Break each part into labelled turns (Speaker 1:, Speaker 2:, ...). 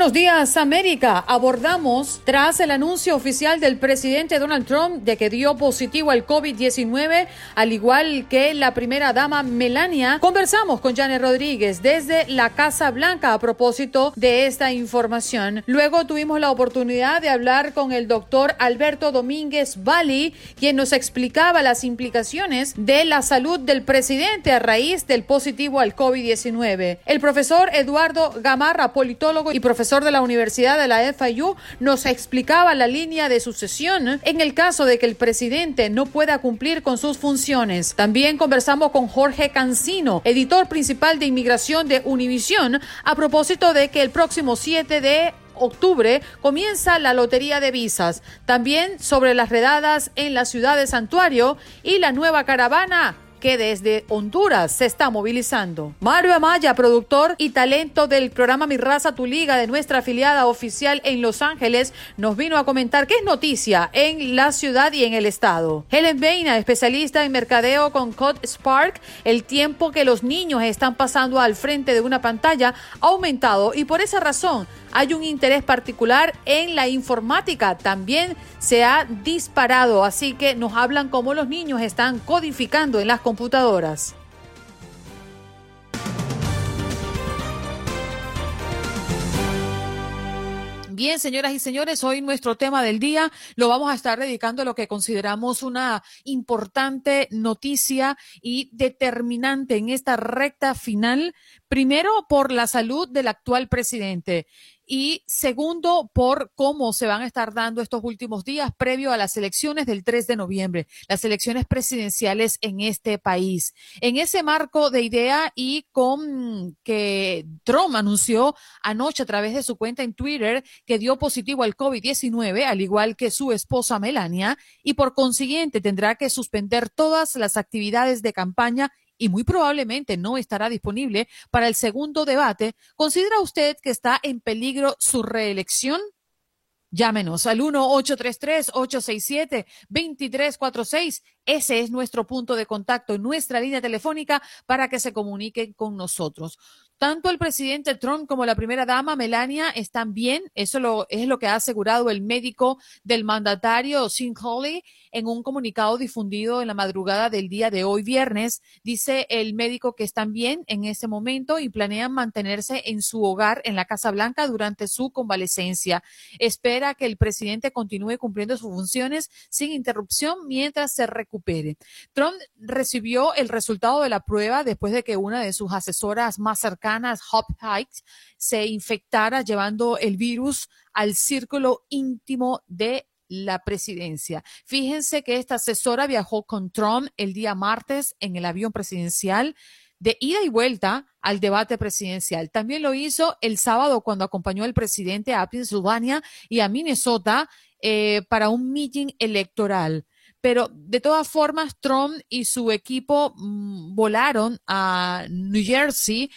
Speaker 1: Buenos Días América abordamos, tras el anuncio oficial del presidente Donald Trump de que dio positivo al COVID-19, al igual que la primera dama Melania, conversamos con Janet Rodríguez desde la Casa Blanca a propósito de esta información. Luego tuvimos la oportunidad de hablar con el doctor Alberto Domínguez Bali, quien nos explicaba las implicaciones de la salud del presidente a raíz del positivo al COVID-19. El profesor Eduardo Gamarra, politólogo y profesor de la Universidad de la FIU, nos explicaba la línea de sucesión en el caso de que el presidente no pueda cumplir con sus funciones. También conversamos con Jorge Cancino, editor principal de inmigración de Univisión, a propósito de que el próximo 7 de octubre comienza la lotería de visas. También sobre las redadas en la ciudad de Santuario y la nueva caravana que desde Honduras se está movilizando. Mario Amaya, productor y talento del programa Mi Raza Tu Liga de nuestra afiliada oficial en Los Ángeles, nos vino a comentar qué es noticia en la ciudad y en el estado. Helen Beina, especialista en mercadeo con Code Spark, el tiempo que los niños están pasando al frente de una pantalla ha aumentado y por esa razón hay un interés particular en la informática. También se ha disparado, así que nos hablan cómo los niños están codificando en las computadoras. Bien, señoras y señores, hoy nuestro tema del día lo vamos a estar dedicando a lo que consideramos una importante noticia y determinante en esta recta final, primero por la salud del actual presidente y segundo, por cómo se van a estar dando estos últimos días previo a las elecciones del 3 de noviembre, las elecciones presidenciales en este país. En ese marco de idea y con que Trump anunció anoche a través de su cuenta en Twitter que dio positivo al COVID-19, al igual que su esposa Melania, y por consiguiente tendrá que suspender todas las actividades de campaña y muy probablemente no estará disponible para el segundo debate, ¿considera usted que está en peligro su reelección? Llámenos al 1-833-867-2346. Ese es nuestro punto de contacto, nuestra línea telefónica para que se comuniquen con nosotros. Tanto el presidente Trump como la primera dama Melania están bien. Eso lo, es lo que ha asegurado el médico del mandatario, Sin Holly, en un comunicado difundido en la madrugada del día de hoy, viernes. Dice el médico que están bien en este momento y planean mantenerse en su hogar en la Casa Blanca durante su convalecencia. Espera que el presidente continúe cumpliendo sus funciones sin interrupción mientras se recupere. Trump recibió el resultado de la prueba después de que una de sus asesoras más cercanas Hop Heights se infectara llevando el virus al círculo íntimo de la presidencia. Fíjense que esta asesora viajó con Trump el día martes en el avión presidencial de ida y vuelta al debate presidencial. También lo hizo el sábado cuando acompañó al presidente a Pennsylvania y a Minnesota eh, para un meeting electoral. Pero de todas formas, Trump y su equipo mm, volaron a New Jersey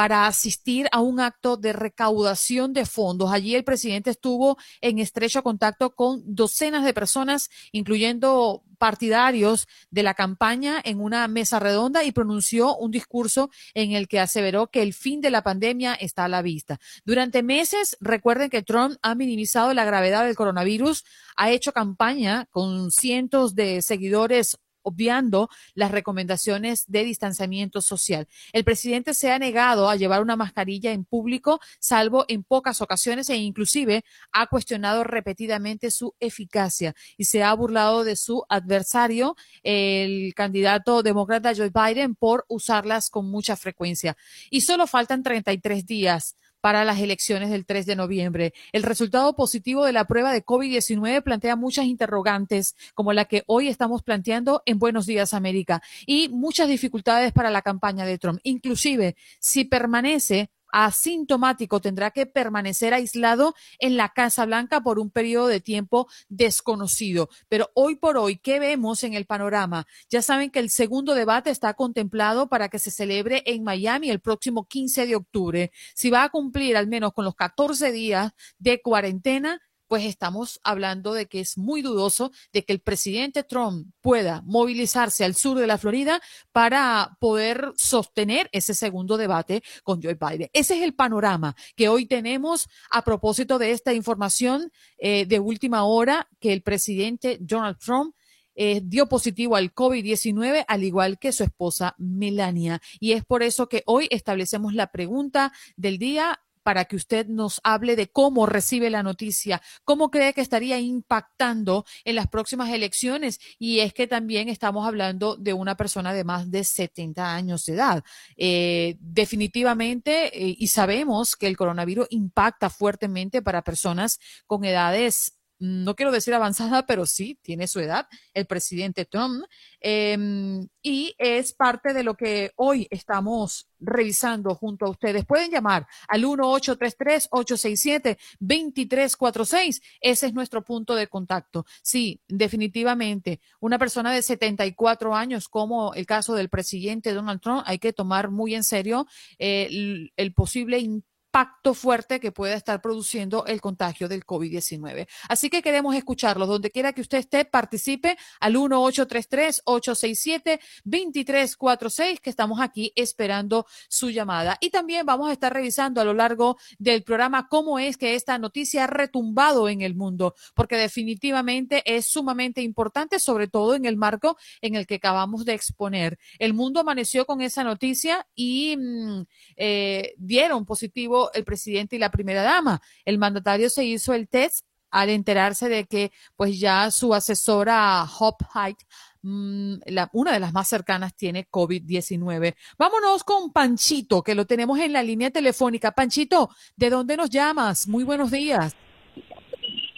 Speaker 1: para asistir a un acto de recaudación de fondos. Allí el presidente estuvo en estrecho contacto con docenas de personas, incluyendo partidarios de la campaña en una mesa redonda y pronunció un discurso en el que aseveró que el fin de la pandemia está a la vista. Durante meses, recuerden que Trump ha minimizado la gravedad del coronavirus, ha hecho campaña con cientos de seguidores obviando las recomendaciones de distanciamiento social. El presidente se ha negado a llevar una mascarilla en público, salvo en pocas ocasiones, e inclusive ha cuestionado repetidamente su eficacia y se ha burlado de su adversario, el candidato demócrata Joe Biden, por usarlas con mucha frecuencia. Y solo faltan 33 días para las elecciones del 3 de noviembre. El resultado positivo de la prueba de COVID-19 plantea muchas interrogantes, como la que hoy estamos planteando en Buenos Días América, y muchas dificultades para la campaña de Trump. Inclusive, si permanece asintomático tendrá que permanecer aislado en la Casa Blanca por un periodo de tiempo desconocido. Pero hoy por hoy, ¿qué vemos en el panorama? Ya saben que el segundo debate está contemplado para que se celebre en Miami el próximo 15 de octubre. Si va a cumplir al menos con los 14 días de cuarentena, pues estamos hablando de que es muy dudoso de que el presidente Trump pueda movilizarse al sur de la Florida para poder sostener ese segundo debate con Joe Biden. Ese es el panorama que hoy tenemos a propósito de esta información eh, de última hora que el presidente Donald Trump eh, dio positivo al COVID-19, al igual que su esposa Melania. Y es por eso que hoy establecemos la pregunta del día para que usted nos hable de cómo recibe la noticia, cómo cree que estaría impactando en las próximas elecciones. Y es que también estamos hablando de una persona de más de 70 años de edad. Eh, definitivamente, eh, y sabemos que el coronavirus impacta fuertemente para personas con edades no quiero decir avanzada, pero sí, tiene su edad, el presidente Trump, em, y es parte de lo que hoy estamos revisando junto a ustedes. Pueden llamar al 1-833-867-2346. Ese es nuestro punto de contacto. Sí, definitivamente, una persona de 74 años, como el caso del presidente Donald Trump, hay que tomar muy en serio eh, el, el posible impacto impacto fuerte que pueda estar produciendo el contagio del COVID-19. Así que queremos escucharlo. Donde quiera que usted esté, participe al 1-833-867-2346, que estamos aquí esperando su llamada. Y también vamos a estar revisando a lo largo del programa cómo es que esta noticia ha retumbado en el mundo, porque definitivamente es sumamente importante, sobre todo en el marco en el que acabamos de exponer. El mundo amaneció con esa noticia y mm, eh, dieron positivo el presidente y la primera dama. El mandatario se hizo el test al enterarse de que pues ya su asesora Hop Height, mm, una de las más cercanas, tiene COVID-19. Vámonos con Panchito, que lo tenemos en la línea telefónica. Panchito, ¿de dónde nos llamas? Muy buenos días.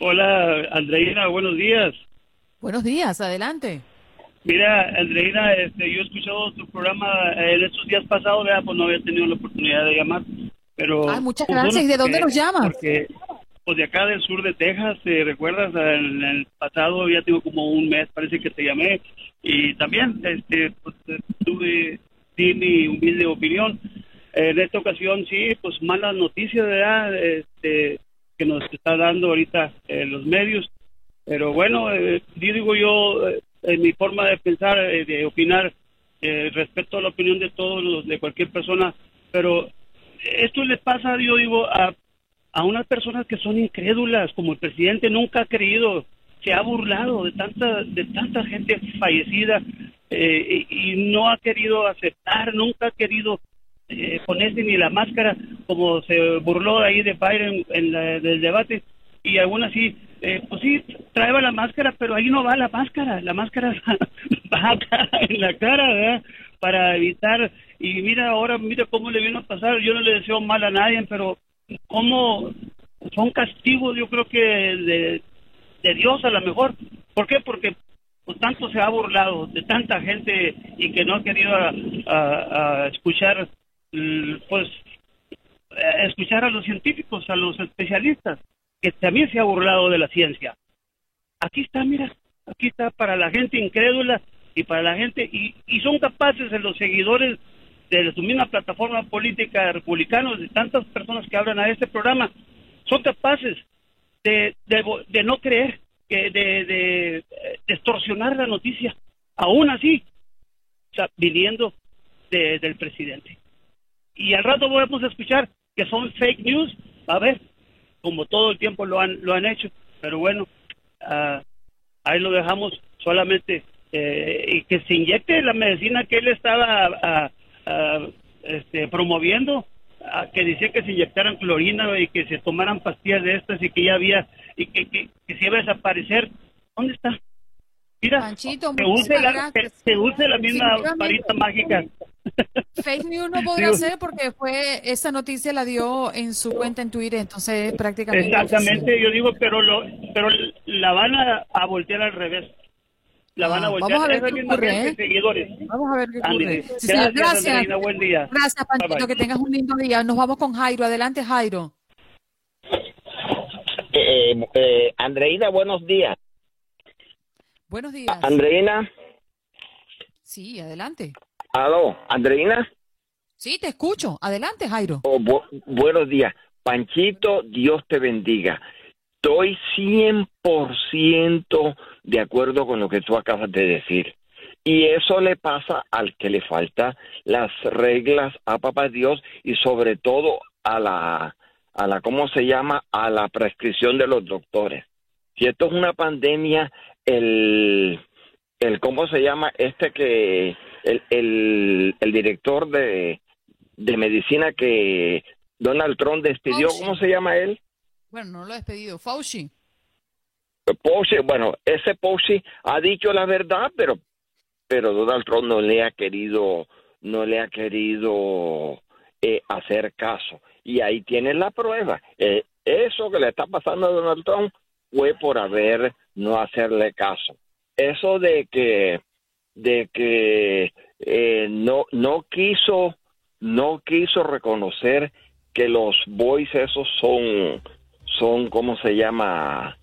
Speaker 2: Hola, Andreina, buenos días.
Speaker 1: Buenos días, adelante.
Speaker 2: Mira, Andreina, este, yo he escuchado tu programa en estos días pasados, pues no había tenido la oportunidad de llamar. Pero,
Speaker 1: ah, muchas pues, gracias. ¿Y de dónde nos llamas?
Speaker 2: Porque, pues de acá del sur de Texas, ¿te recuerdas? En el pasado ya tengo como un mes, parece que te llamé. Y también, este, pues tuve, di mi humilde opinión. En esta ocasión, sí, pues malas noticias, ¿verdad? Este, que nos está dando ahorita eh, los medios. Pero bueno, eh, yo digo yo, eh, en mi forma de pensar, eh, de opinar, eh, respeto la opinión de todos, los, de cualquier persona, pero esto le pasa, yo digo, a, a unas personas que son incrédulas, como el presidente nunca ha creído, se ha burlado de tanta, de tanta gente fallecida eh, y, y no ha querido aceptar, nunca ha querido eh, ponerse ni la máscara, como se burló ahí de Biden en la, del debate, y aún así, eh, pues sí, traeba la máscara, pero ahí no va la máscara, la máscara va acá en la cara, ¿verdad? Para evitar, y mira ahora, mira cómo le vino a pasar, yo no le deseo mal a nadie, pero cómo son castigos, yo creo que de, de Dios a lo mejor. ¿Por qué? Porque pues, tanto se ha burlado de tanta gente y que no ha querido a, a- a escuchar, mm, pues, a escuchar a los científicos, a los especialistas, que también se ha burlado de la ciencia. Aquí está, mira, aquí está para la gente incrédula y para la gente, y, y son capaces de los seguidores de su misma plataforma política republicanos, de tantas personas que hablan a este programa, son capaces de, de, de no creer, que de, de eh, distorsionar la noticia, aún así, o sea, viniendo de- del presidente. Y al rato vamos a escuchar que son fake news, a ver, como todo el tiempo lo han, lo han hecho, pero bueno, ah, ahí lo dejamos solamente eh, y que se inyecte la medicina que él estaba ah, ah, este, promoviendo, ah, que decía que se inyectaran clorina y que se tomaran pastillas de estas y que ya había y que, que, que se iba a desaparecer. ¿Dónde está? Mira,
Speaker 1: Panchito,
Speaker 2: se use, la, se,
Speaker 1: gracias.
Speaker 2: se use la misma varita mágica.
Speaker 1: Fake news no podrá
Speaker 2: Digo-
Speaker 1: ser porque fue esa noticia la dio en su cuenta en Twitter, entonces prácticamente.
Speaker 2: Exactamente, yo digo, pero lo, pero la van a, a voltear al revés. La van a
Speaker 1: Ah,
Speaker 2: voltear
Speaker 1: vamos a ver qué ocurre, ¿eh?
Speaker 2: seguidores.
Speaker 1: Vamos a ver qué ocurre. Sí,
Speaker 2: Gracias,
Speaker 1: gracias.
Speaker 2: Andreina, buen día.
Speaker 1: Gracias, Panchito,
Speaker 2: Bye, bye.
Speaker 1: que tengas un lindo día. Nos vamos con Jairo. Adelante, Jairo.
Speaker 3: Eh, eh, Andreina, buenos días.
Speaker 1: Buenos días.
Speaker 3: Andreina,
Speaker 1: Sí, adelante.
Speaker 3: aló, Andreina,
Speaker 1: Sí, te escucho. Adelante, Jairo.
Speaker 3: oh, bu- buenos días. Panchito, Dios te bendiga. Estoy 100% de acuerdo con lo que tú acabas de decir. Y eso le pasa al que le falta las reglas a papá Dios y sobre todo a la, a la, ¿cómo se llama? A la prescripción de los doctores. Si esto es una pandemia, el, el ¿cómo se llama? Este que, el, el, el director de, de medicina que Donald Trump despidió,
Speaker 1: Fauci.
Speaker 3: ¿cómo se llama él?
Speaker 1: Bueno, no lo he despedido. Fauci.
Speaker 3: Fauci, bueno, ese Fauci ha dicho la verdad, pero pero Donald Trump no le ha querido no le ha querido eh, hacer caso y ahí tienes la prueba. Eh, eso que le está pasando a Donald Trump fue por haber no hacerle caso. Eso de que de que eh, no no quiso no quiso reconocer que los boys esos son son cómo se llama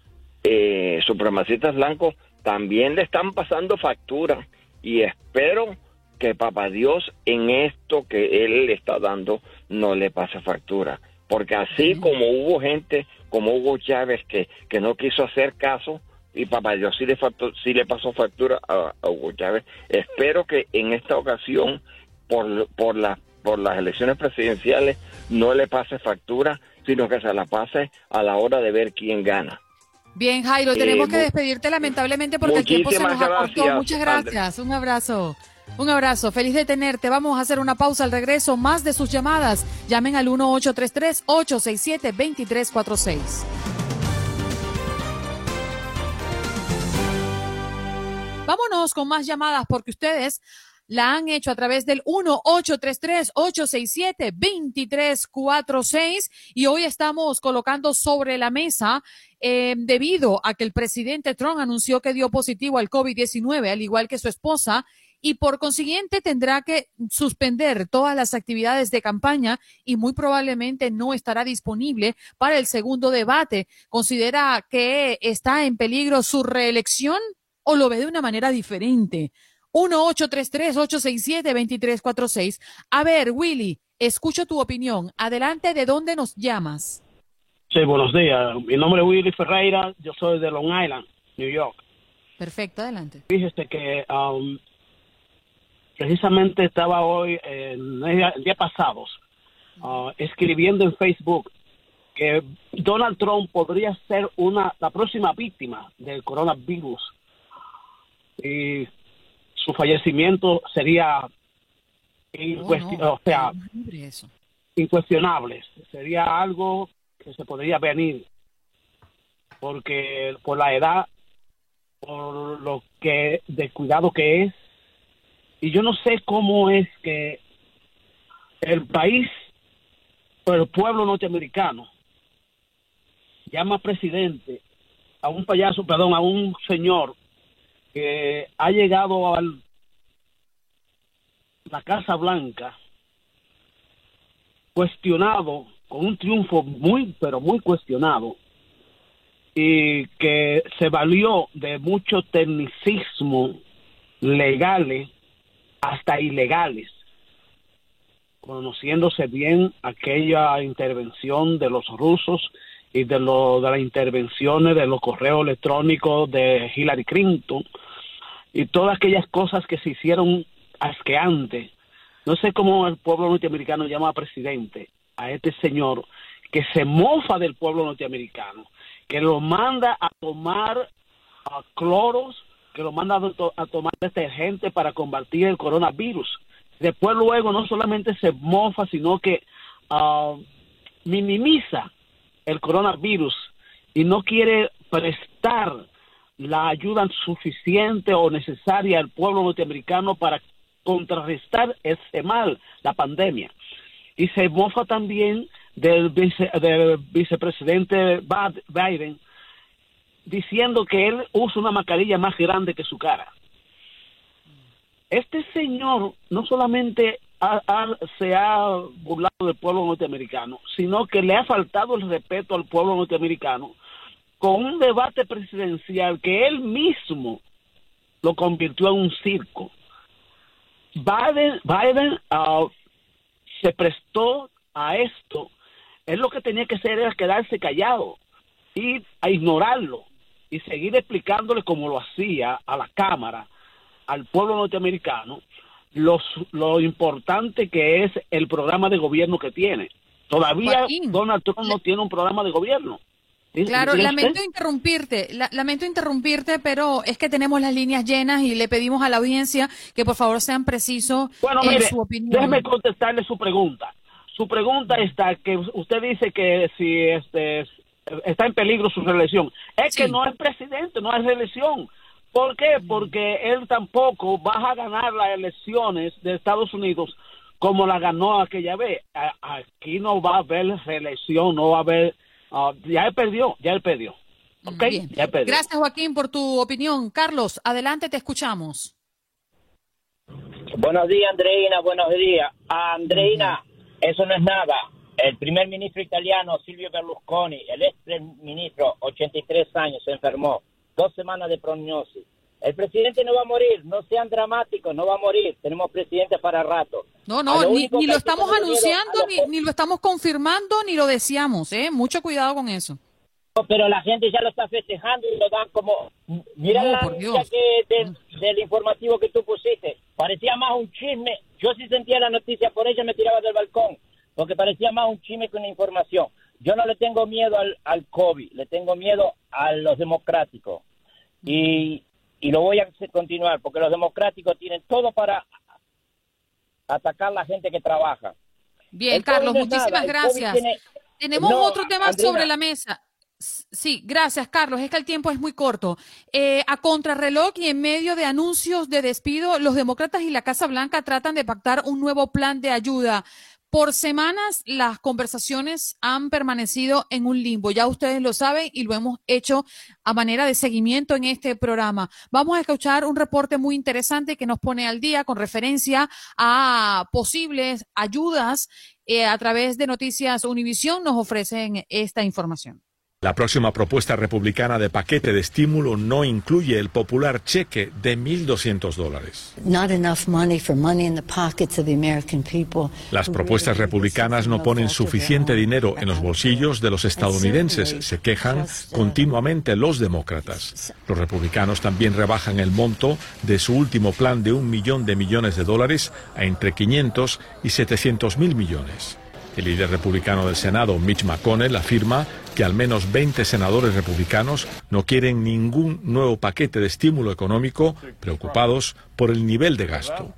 Speaker 3: eh, supremacistas blancos también le están pasando factura. Y espero que papá Dios en esto que él le está dando no le pase factura. Porque así como hubo gente como Hugo Chávez que, que no quiso hacer caso y papá Dios sí le, faltó- sí le pasó factura a, a Hugo Chávez espero que en esta ocasión por, por, la, por las elecciones presidenciales no le pase factura sino que se la pase a la hora de ver quién gana
Speaker 1: Bien, Jairo,
Speaker 3: Eh,
Speaker 1: tenemos que despedirte lamentablemente porque el tiempo se nos acortó.
Speaker 3: gracias,
Speaker 1: Muchas gracias. Un abrazo. Un abrazo. Feliz de tenerte. Vamos a hacer una pausa al regreso. Más de sus llamadas. Llamen al 1833-867-2346. Vámonos con más llamadas porque ustedes la han hecho a través del 1-833-867-2346 y hoy estamos colocando sobre la mesa eh, debido a que el presidente Trump anunció que dio positivo al COVID-19, al igual que su esposa, y por consiguiente tendrá que suspender todas las actividades de campaña y muy probablemente no estará disponible para el segundo debate. ¿Considera que está en peligro su reelección o lo ve de una manera diferente? 1-833-867-2346. A ver, Willy, escucho tu opinión. Adelante, ¿de dónde nos llamas?
Speaker 4: Sí, buenos días. Mi nombre es Willy Ferreira, yo soy de Long Island, New York.
Speaker 1: Perfecto, adelante.
Speaker 4: Fíjese que um, precisamente estaba hoy, en el día pasado, uh, escribiendo en Facebook que Donald Trump podría ser una la próxima víctima del coronavirus y su fallecimiento sería
Speaker 1: Oh,
Speaker 4: o sea, incuestionable. Sería algo que se podría venir porque por la edad, por lo que de cuidado que es, y yo no sé cómo es que el país, o el pueblo norteamericano, llama presidente a un payaso, perdón, a un señor que ha llegado a la Casa Blanca cuestionado, con un triunfo muy, pero muy cuestionado, y que se valió de mucho tecnicismo legales hasta ilegales, conociéndose bien aquella intervención de los rusos y de, lo, de las intervenciones de los correos electrónicos de Hillary Clinton y todas aquellas cosas que se hicieron asqueantes. No sé cómo el pueblo norteamericano llama presidente a este señor que se mofa del pueblo norteamericano, que lo manda a tomar a cloros, que lo manda a, a tomar detergente para combatir el coronavirus. Después luego no solamente se mofa, sino que ah, minimiza el coronavirus y no quiere prestar la ayuda suficiente o necesaria al pueblo norteamericano para contrarrestar ese mal, la pandemia. Y se mofa también del, vice- del vicepresidente Biden diciendo que él usa una mascarilla más grande que su cara. Este señor no solamente se ha burlado del pueblo norteamericano, sino que le ha faltado el respeto al pueblo norteamericano con un debate presidencial que él mismo lo convirtió en un circo. Biden, Biden ah, se prestó a esto. Él lo que tenía que hacer era quedarse callado y a ignorarlo y seguir explicándole como lo hacía a la Cámara, al pueblo norteamericano, los, lo importante que es el programa de gobierno que tiene. Todavía
Speaker 1: Joaquín,
Speaker 4: Donald Trump no tiene un programa de gobierno.
Speaker 1: Claro,
Speaker 4: ¿Dice
Speaker 1: lamento interrumpirte, la- lamento interrumpirte, pero es que tenemos las líneas llenas y le pedimos a la audiencia que por favor sean precisos
Speaker 4: Bueno,
Speaker 1: en
Speaker 4: mire,
Speaker 1: su opinión.
Speaker 4: déjeme contestarle su pregunta. Su pregunta está que usted dice que si este está en peligro su reelección. Es que no es presidente, no es reelección. ¿Por qué? Porque él tampoco va a ganar las elecciones de Estados Unidos como la ganó aquella vez. Aquí no va a haber reelección, no va a haber... ah, ya él perdió, ya él perdió. ¿Ok?
Speaker 1: Bien.
Speaker 4: Ya él perdió.
Speaker 1: Gracias, Joaquín, por tu opinión. Carlos, adelante, te escuchamos.
Speaker 5: Buenos días, Andreina. Buenos días. Andreina, eso no es nada. El primer ministro italiano, Silvio Berlusconi, el ex ministro, 83 años, se enfermó. Dos semanas de prognosis. El presidente no va a morir. No sean dramáticos, no va a morir. Tenemos presidente para rato.
Speaker 1: No, no,
Speaker 5: lo
Speaker 1: ni, lo estamos anunciando, ni, ni lo estamos confirmando, ni lo deseamos, ¿eh? Mucho cuidado con eso.
Speaker 5: No, pero la gente ya lo está festejando y lo dan como... Mira
Speaker 1: No,
Speaker 5: la noticia que del, del informativo que tú pusiste. Parecía más un chisme. Yo sí sentía la noticia, por ella me tiraba del balcón, porque parecía más un chisme que una información. Yo no le tengo miedo al, al COVID, le tengo miedo a los democráticos. Y, y lo voy a continuar, porque los democráticos tienen todo para atacar a la gente que trabaja.
Speaker 1: Bien,
Speaker 5: El
Speaker 1: Carlos,
Speaker 5: no
Speaker 1: muchísimas
Speaker 5: nada,
Speaker 1: gracias.
Speaker 5: tiene-
Speaker 1: Tenemos
Speaker 5: No,
Speaker 1: otro tema sobre la mesa. Sí, gracias, Carlos. Es que el tiempo es muy corto. Eh, a contrarreloj y en medio de anuncios de despido, los demócratas y la Casa Blanca tratan de pactar un nuevo plan de ayuda. Por semanas las conversaciones han permanecido en un limbo. Ya ustedes lo saben y lo hemos hecho a manera de seguimiento en este programa. Vamos a escuchar un reporte muy interesante que nos pone al día con referencia a posibles ayudas eh, a través de Noticias Univisión. Nos ofrecen esta información.
Speaker 6: La próxima propuesta republicana de paquete de estímulo no incluye el popular cheque de 1.200 dólares. Las propuestas republicanas no ponen suficiente dinero en los bolsillos de los estadounidenses, se quejan continuamente los demócratas. Los republicanos también rebajan el monto de su último plan de un millón de millones de dólares a entre 500 y 700 mil millones. El líder republicano del Senado, Mitch McConnell, afirma que al menos 20 senadores republicanos no quieren ningún nuevo paquete de estímulo económico, preocupados por el nivel de gasto.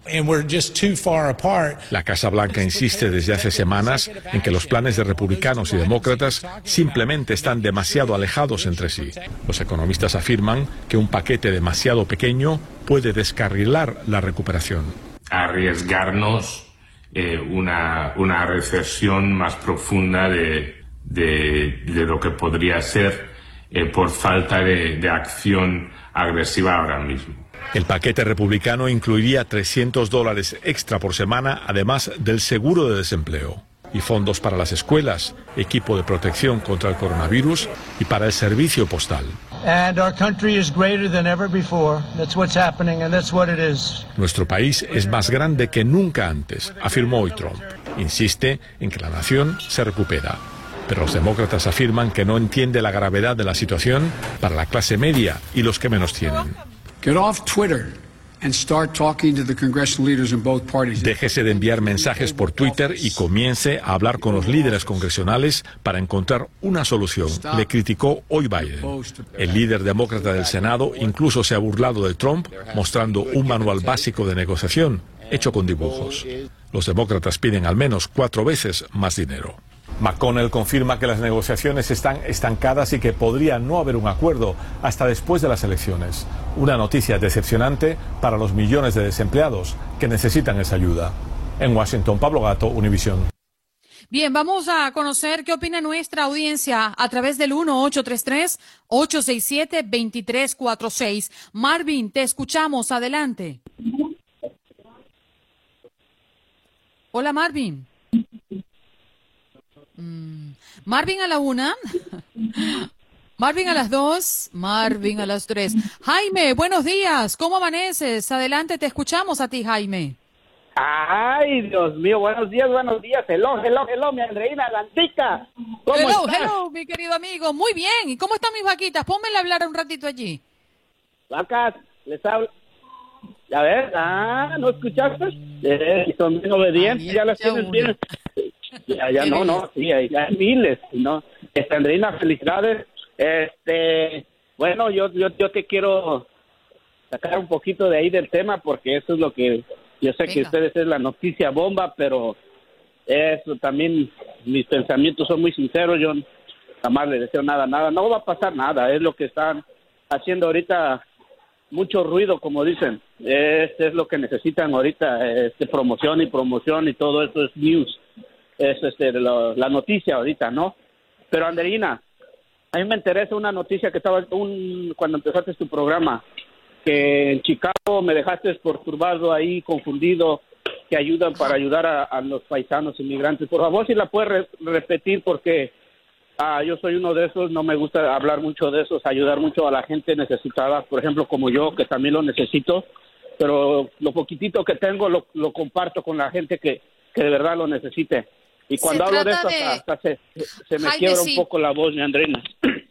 Speaker 6: La Casa Blanca insiste desde hace semanas en que los planes de republicanos y demócratas simplemente están demasiado alejados entre sí. Los economistas afirman que un paquete demasiado pequeño puede descarrilar la recuperación.
Speaker 7: Arriesgarnos eh, una, una recesión más profunda de, de, lo que podría ser eh, por falta de, de acción agresiva ahora mismo.
Speaker 6: El paquete republicano incluiría 300 dólares extra por semana, además del seguro de desempleo, y fondos para las escuelas, equipo de protección contra el coronavirus y para el servicio postal. Nuestro país es más grande que nunca antes, afirmó hoy Trump. Insiste en que la nación se recupera pero los demócratas afirman que no entiende la gravedad de la situación para la clase media y los que menos tienen. Déjese de enviar mensajes por Twitter y comience a hablar con los líderes congresionales para encontrar una solución, le criticó hoy Biden. El líder demócrata del Senado incluso se ha burlado de Trump mostrando un manual básico de negociación hecho con dibujos. Los demócratas piden al menos cuatro veces más dinero. McConnell confirma que las negociaciones están estancadas y que podría no haber un acuerdo hasta después de las elecciones. Una noticia decepcionante para los millones de desempleados que necesitan esa ayuda. En Washington, Pablo Gato, Univisión.
Speaker 1: Bien, vamos a conocer qué opina nuestra audiencia a través del 1-833-867-2346. Marvin, te escuchamos. Adelante. Hola, Marvin. Mm. Marvin a la una. Marvin a las dos, Marvin a las tres. Jaime, buenos días, ¿cómo amaneces? Adelante, te escuchamos a ti, Jaime.
Speaker 8: Ay, Dios mío, buenos días, buenos días. Hello, hello, hello, mi Andreina Lantica.
Speaker 1: ¿Cómo hello, hello, mi querido amigo. Muy bien. ¿Y cómo están mis vaquitas? Pónmele a hablar un ratito allí.
Speaker 8: Vacas, les hablo. Ya ves, ah, ¿no escuchaste? Eh, son bien obedientes, ya las tienes bien. Ya no, no, sí, hay, hay miles, ¿no? Andreina, felicidades. Este, bueno, yo, yo, yo te quiero sacar un poquito de ahí del tema porque eso es lo que yo sé que ustedes es la noticia bomba, pero eso también mis pensamientos son muy sinceros. Yo jamás le deseo nada, nada. No va a pasar nada. Es lo que están haciendo ahorita mucho ruido, como dicen. Este es lo que necesitan ahorita, este, promoción y promoción y todo eso es news es este, la, noticia ahorita, ¿no? Pero Anderina, a mí me interesa una noticia que estaba un, cuando empezaste tu programa, que en Chicago me dejaste perturbado ahí, confundido, que ayudan para ayudar a, los paisanos inmigrantes. Por favor, si la puedes repetir, porque ah, yo soy uno de esos, no me gusta hablar mucho de esos, ayudar mucho a la gente necesitada, por ejemplo, como yo, que también lo necesito, pero lo poquitito que tengo lo comparto con la gente que, que de verdad lo necesite. Y cuando hablo de esto, hasta, se, me quiebra un poco la voz, mi Andrina.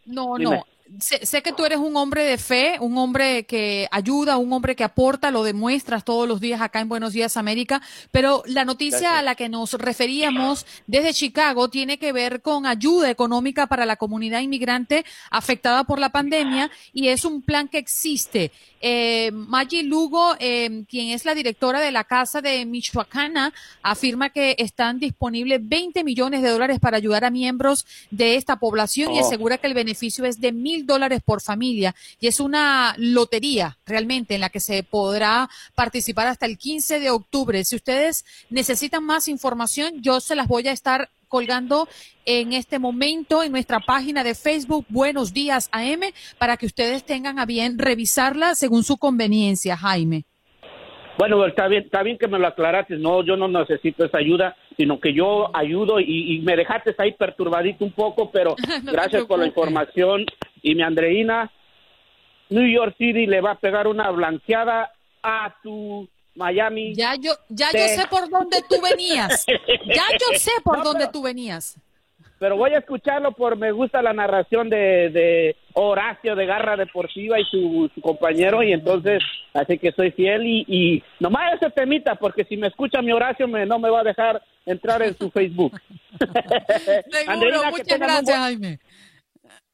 Speaker 1: No, no sé, que tú eres un hombre de fe, un hombre que ayuda, un hombre que aporta, lo demuestras todos los días acá en Buenos Días América, pero la noticia a la que nos referíamos desde Chicago tiene que ver con ayuda económica para la comunidad inmigrante afectada por la pandemia y es un plan que existe. Eh, Maggie Lugo, eh, quien es la directora de la Casa de Michoacana, afirma que están disponibles 20 millones de dólares para ayudar a miembros de esta población y oh. asegura que el beneficio es de mil dólares por familia y es una lotería realmente en la que se podrá participar hasta el 15 de octubre. Si ustedes necesitan más información, yo se las voy a estar colgando en este momento en nuestra página de Facebook Buenos Días AM para que ustedes tengan a bien revisarla según su conveniencia, Jaime.
Speaker 8: Bueno, está bien, está bien que me lo aclaraste. No, yo no necesito esa ayuda. sino que yo ayudo y, y me dejaste ahí perturbadito un poco, pero
Speaker 1: No
Speaker 8: gracias por la información. Y mi Andreina, New York City le va a pegar una blanqueada a tu Miami.
Speaker 1: Ya yo, ya yo sé por dónde tú venías. Ya yo sé por
Speaker 8: No,
Speaker 1: dónde
Speaker 8: pero-
Speaker 1: tú venías.
Speaker 8: Pero voy a escucharlo por me gusta la narración de, de Horacio de Garra Deportiva y su, su compañero y entonces así que soy fiel y, y nomás ese temita porque si me escucha mi Horacio me, no me va a dejar entrar en su Facebook.
Speaker 1: Seguro, muchas gracias,
Speaker 8: buen-
Speaker 1: Jaime.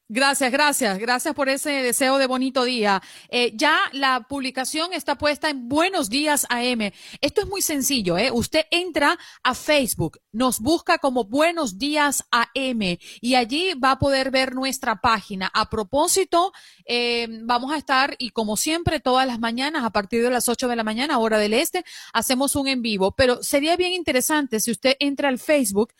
Speaker 1: Gracias, gracias, gracias por ese deseo de bonito día. Eh, ya la publicación está puesta en Buenos Días AM. Esto es muy sencillo, ¿eh? Usted entra a Facebook, nos busca como Buenos Días AM y allí va a poder ver nuestra página. A propósito, eh, vamos a estar y como siempre todas las mañanas a partir de las 8 de la mañana, hora del este, hacemos un en vivo. Pero sería bien interesante si usted entra al Facebook,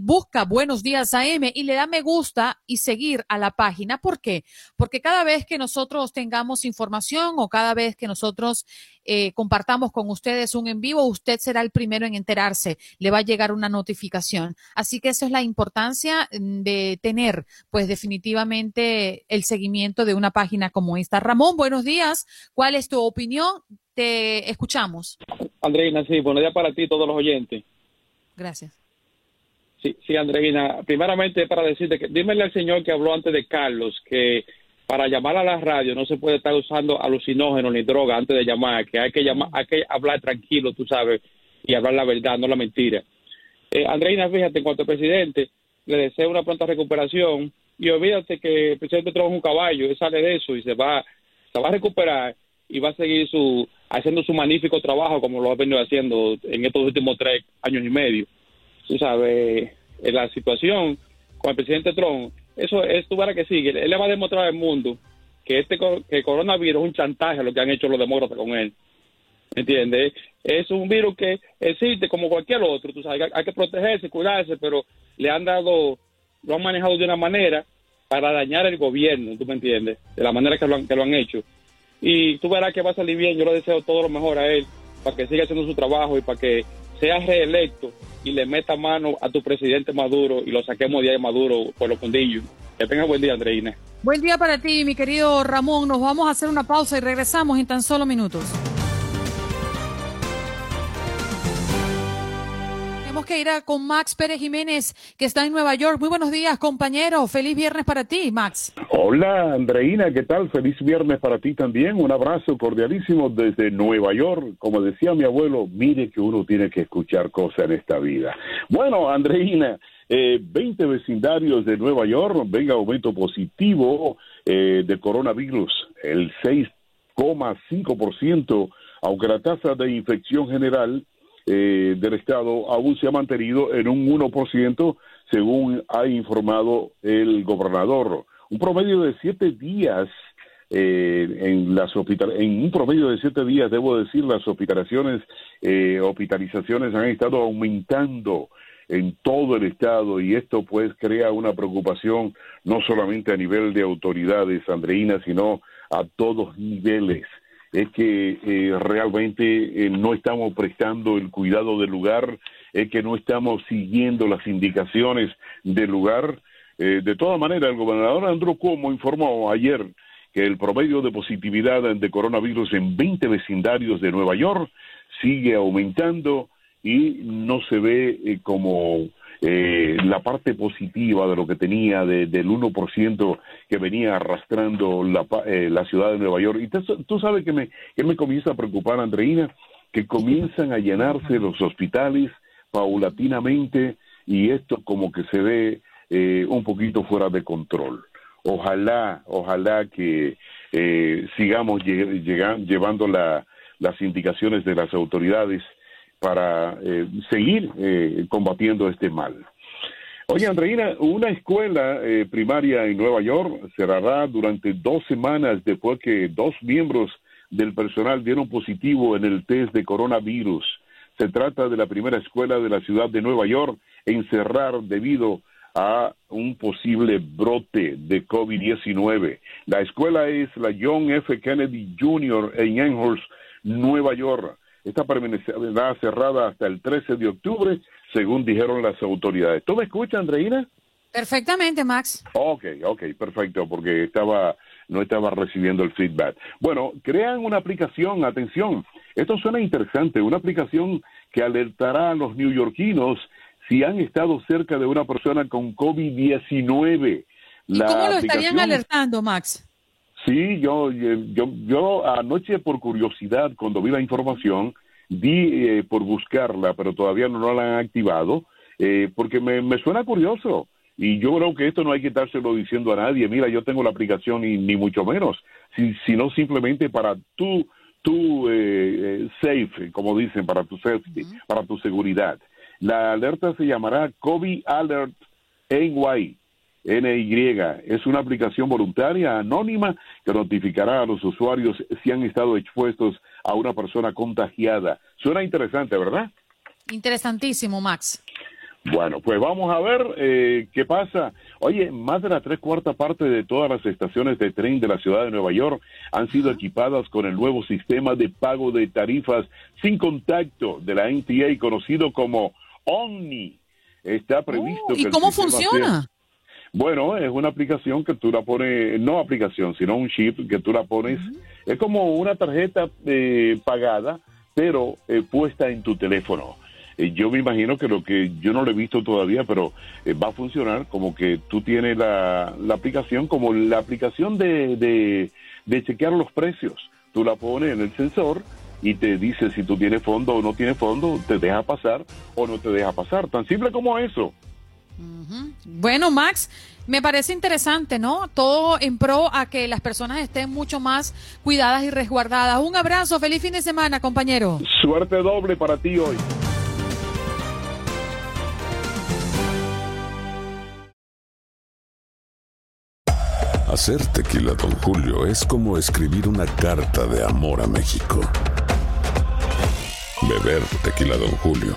Speaker 1: busca Buenos Días AM y le da me gusta y seguir la página. ¿Por qué? Porque cada vez que nosotros tengamos información o cada vez que nosotros eh, compartamos con ustedes un en vivo, usted será el primero en enterarse. Le va a llegar una notificación. Así que esa es la importancia mm, de tener, pues definitivamente, el seguimiento de una página como esta. Ramón, buenos días. ¿Cuál es tu opinión? Te escuchamos.
Speaker 9: Andreina, sí, buenos días para ti y todos los oyentes.
Speaker 1: Gracias.
Speaker 9: Sí, sí, Andreina, primeramente para decirte que dímele al señor que habló antes de Carlos que para llamar a la radio no se puede estar usando alucinógenos ni droga antes de llamar, que hay que llamar, hay que hablar tranquilo, tú sabes, y hablar la verdad, no la mentira. Eh, Andreina, fíjate, en cuanto al presidente, le deseo una pronta recuperación y olvídate que el presidente Trump un caballo, él sale de eso y se va, se va a recuperar y va a seguir su haciendo su magnífico trabajo como lo ha venido haciendo en estos últimos tres años y medio. Tú sabes, en la situación con el presidente Trump, eso es tu que sigue. Él le va a demostrar al mundo que este que el coronavirus es un chantaje lo que han hecho los demócratas con él. ¿Entiendes? Es un virus que existe como cualquier otro. Tú sabes, hay que protegerse, cuidarse, pero le han dado, lo han manejado de una manera para dañar el gobierno, ¿tú me entiendes? De la manera que lo han, que lo han hecho. Y tú verás que va a salir bien. Yo le deseo todo lo mejor a él para que siga haciendo su trabajo y para que sea reelecto y le meta mano a tu presidente Maduro y lo saquemos de ahí Maduro por los condillos. Que tenga buen día, Andreina.
Speaker 1: Buen día para ti, mi querido Ramón. Nos vamos a hacer una pausa y regresamos en tan solo minutos. Tenemos que ir a- con Max Pérez Jiménez, que está en Nueva York. Muy buenos días, compañero. Feliz viernes para ti, Max.
Speaker 10: Hola Andreina, ¿qué tal? Feliz viernes para ti también. Un abrazo cordialísimo desde Nueva York. Como decía mi abuelo, mire que uno tiene que escuchar cosas en esta vida. Bueno, Andreina, eh, 20 vecindarios de Nueva York, venga aumento positivo eh, de coronavirus, el 6,5%, aunque la tasa de infección general eh, del Estado aún se ha mantenido en un 1%, según ha informado el gobernador. Un promedio de siete días eh, en las hospital en un promedio de siete días, debo decir, las hospitalizaciones, eh, hospitalizaciones han estado aumentando en todo el estado y esto pues crea una preocupación no solamente a nivel de autoridades, Andreina, sino a todos niveles es que eh, realmente eh, no estamos prestando el cuidado del lugar, es que no estamos siguiendo las indicaciones del lugar. Eh, de todas maneras, el gobernador Andrew Cuomo informó ayer que el promedio de positividad de coronavirus en 20 vecindarios de Nueva York sigue aumentando y no se ve eh, como eh, la parte positiva de lo que tenía de- del 1% que venía arrastrando la, eh, la ciudad de Nueva York. Y tú, tú sabes que me, que me comienza a preocupar, Andreina, que comienzan a llenarse los hospitales paulatinamente y esto como que se ve eh, un poquito fuera de control. Ojalá, ojalá que eh, sigamos lle- llega- llevando la- las indicaciones de las autoridades para eh, seguir eh, combatiendo este mal. Oye, Andreina, una escuela eh, primaria en Nueva York cerrará durante dos semanas después que dos miembros del personal dieron positivo en el test de coronavirus. Se trata de la primera escuela de la ciudad de Nueva York en cerrar debido a un posible brote de COVID-19. La escuela es la John F. Kennedy Jr. en Amherst, Nueva York. Esta permanecerá cerrada hasta el 13 de octubre, según dijeron las autoridades. ¿Tú me escuchas, Andreina?
Speaker 1: Perfectamente, Max.
Speaker 10: Ok, ok, perfecto, porque estaba no estaba recibiendo el feedback. Bueno, crean una aplicación, atención, esto suena interesante, una aplicación que alertará a los neoyorquinos si han estado cerca de una persona con COVID-19.
Speaker 1: ¿Y cómo lo estarían alertando, Max?
Speaker 10: Sí, yo, yo, yo anoche por curiosidad, cuando vi la información, di eh, por buscarla, pero todavía no, la han activado, eh, porque me, me suena curioso. Y yo creo que esto no hay que estárselo diciendo a nadie, mira, yo tengo la aplicación y ni mucho menos, sino simplemente para tu, tu eh, safe, como dicen, para tu safety, para tu seguridad. La alerta se llamará COVID Alert NY. NY es una aplicación voluntaria anónima que notificará a los usuarios si han estado expuestos a una persona contagiada. Suena interesante, ¿verdad?
Speaker 1: Interesantísimo, Max.
Speaker 10: Bueno, pues vamos a ver eh, qué pasa. Oye, más de la tres cuarta parte de todas las estaciones de tren de la ciudad de Nueva York han sido equipadas con el nuevo sistema de pago de tarifas sin contacto de la NTA conocido como Omni. Está previsto
Speaker 1: oh, ¿Y cómo funciona?
Speaker 10: Bueno, es una aplicación que tú la pones, no aplicación, sino un chip que tú la pones. Es como una tarjeta eh, pagada, pero eh, puesta en tu teléfono. Eh, yo me imagino que lo que yo no lo he visto todavía, pero va a funcionar como que tú tienes la, la aplicación como la aplicación de, de, de chequear los precios. Tú la pones en el sensor y te dice si tú tienes fondo o no tienes fondo, te deja pasar o no te deja pasar. Tan simple como eso.
Speaker 1: Bueno, Max, me parece interesante, ¿no? Todo en pro a que las personas estén mucho más cuidadas y resguardadas. Un abrazo, feliz fin de semana, compañero.
Speaker 10: Suerte doble para ti hoy.
Speaker 11: Hacer tequila, don Julio, es como escribir una carta de amor a México. Beber tequila, don Julio,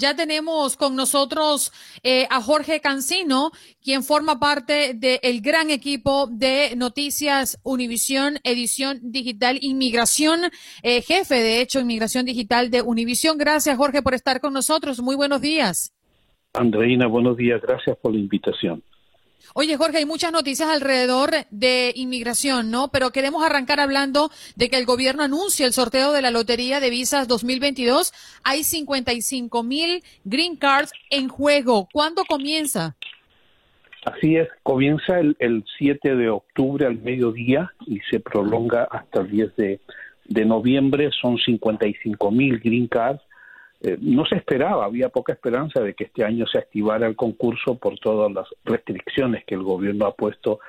Speaker 1: Ya tenemos con nosotros eh, a Jorge Cancino, quien forma parte del gran equipo de Noticias Univisión, edición digital Inmigración, eh, jefe de hecho Inmigración Digital de Univisión. Gracias Jorge por estar con nosotros. Muy buenos días.
Speaker 12: Andreina, buenos días. Gracias por la invitación.
Speaker 1: Oye, Jorge, hay muchas noticias alrededor de inmigración, ¿no? Pero queremos arrancar hablando de que el gobierno anuncia el sorteo de la Lotería de Visas 2022. Hay 55 mil green cards en juego. ¿Cuándo comienza?
Speaker 12: Así es, comienza el, 7 de octubre al mediodía y se prolonga hasta el 10 de, noviembre. Son 55 mil green cards eh, no se esperaba, había poca esperanza de que este año se activara el concurso por todas las restricciones que el gobierno ha puesto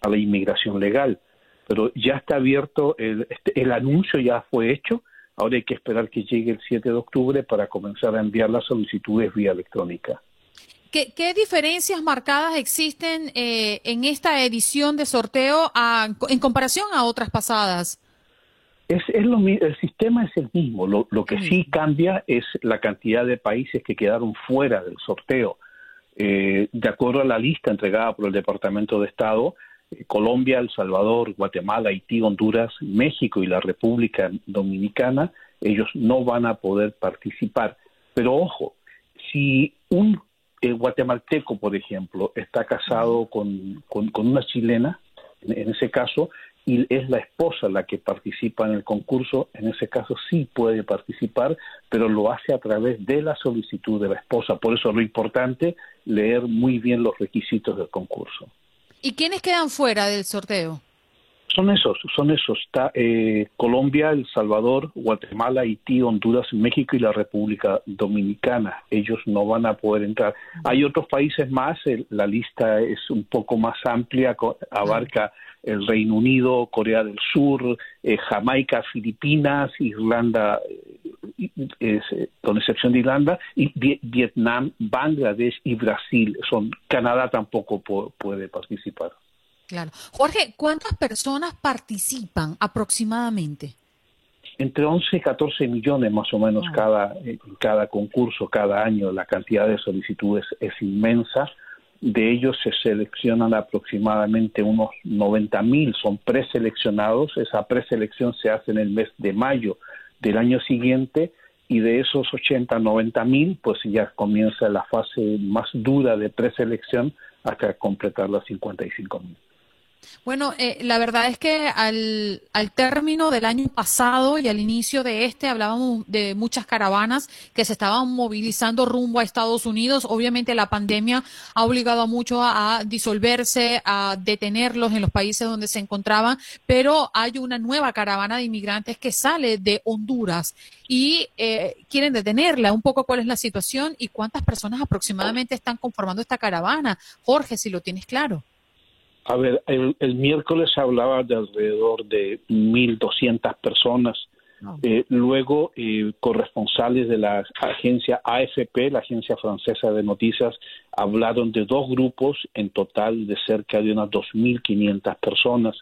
Speaker 12: a la inmigración legal. Pero ya está abierto, el, este, anuncio ya fue hecho, ahora hay que esperar que llegue el 7 de octubre para comenzar a enviar las solicitudes vía electrónica.
Speaker 1: ¿Qué, qué diferencias marcadas existen eh, en esta edición de sorteo en comparación a otras pasadas?
Speaker 12: Es, lo, el sistema es el mismo, lo, que sí cambia es la cantidad de países que quedaron fuera del sorteo. Eh, de acuerdo a la lista entregada por el Departamento de Estado, eh, Colombia, El Salvador, Guatemala, Haití, Honduras, México y la República Dominicana, ellos no van a poder participar. Pero ojo, si un eh, guatemalteco, por ejemplo, está casado con, con, una chilena, en, ese caso, y es la esposa la que participa en el concurso, en ese caso sí puede participar, pero lo hace a través de la solicitud de la esposa. Por eso es lo importante, leer muy bien los requisitos del concurso.
Speaker 1: ¿Y quiénes quedan fuera del sorteo?
Speaker 12: Son esos, son esos. Está eh, Colombia, El Salvador, Guatemala, Haití, Honduras, México y la República Dominicana. Ellos no van a poder entrar. Hay otros países más, la lista es un poco más amplia, abarca el Reino Unido, Corea del Sur, eh, Jamaica, Filipinas, Irlanda, es, eh, con excepción de Irlanda, y Vietnam, Bangladesh y Brasil. Son, Canadá tampoco puede participar.
Speaker 1: Claro. Jorge, ¿cuántas personas participan aproximadamente?
Speaker 12: Entre 11 y 14 millones más o menos cada, cada concurso, cada año. La cantidad de solicitudes es inmensa. De ellos se seleccionan aproximadamente unos 90 mil, son preseleccionados. Esa preselección se hace en el mes de mayo del año siguiente y de esos 80, 90 mil, pues ya comienza la fase más dura de preselección hasta completar las 55 mil.
Speaker 1: Bueno, eh, la verdad es que al, al, término del año pasado y al inicio de este hablábamos de muchas caravanas que se estaban movilizando rumbo a Estados Unidos. Obviamente la pandemia ha obligado a muchos a, disolverse, a detenerlos en los países donde se encontraban, pero hay una nueva caravana de inmigrantes que sale de Honduras y eh, quieren detenerla. Un poco cuál es la situación y cuántas personas aproximadamente están conformando esta caravana. Jorge, si lo tienes claro.
Speaker 12: A ver, el, miércoles se hablaba de alrededor de 1.200 personas. Eh, luego, eh, corresponsales de la agencia AFP, la agencia francesa de noticias, hablaron de dos grupos en total de cerca de unas 2.500 personas.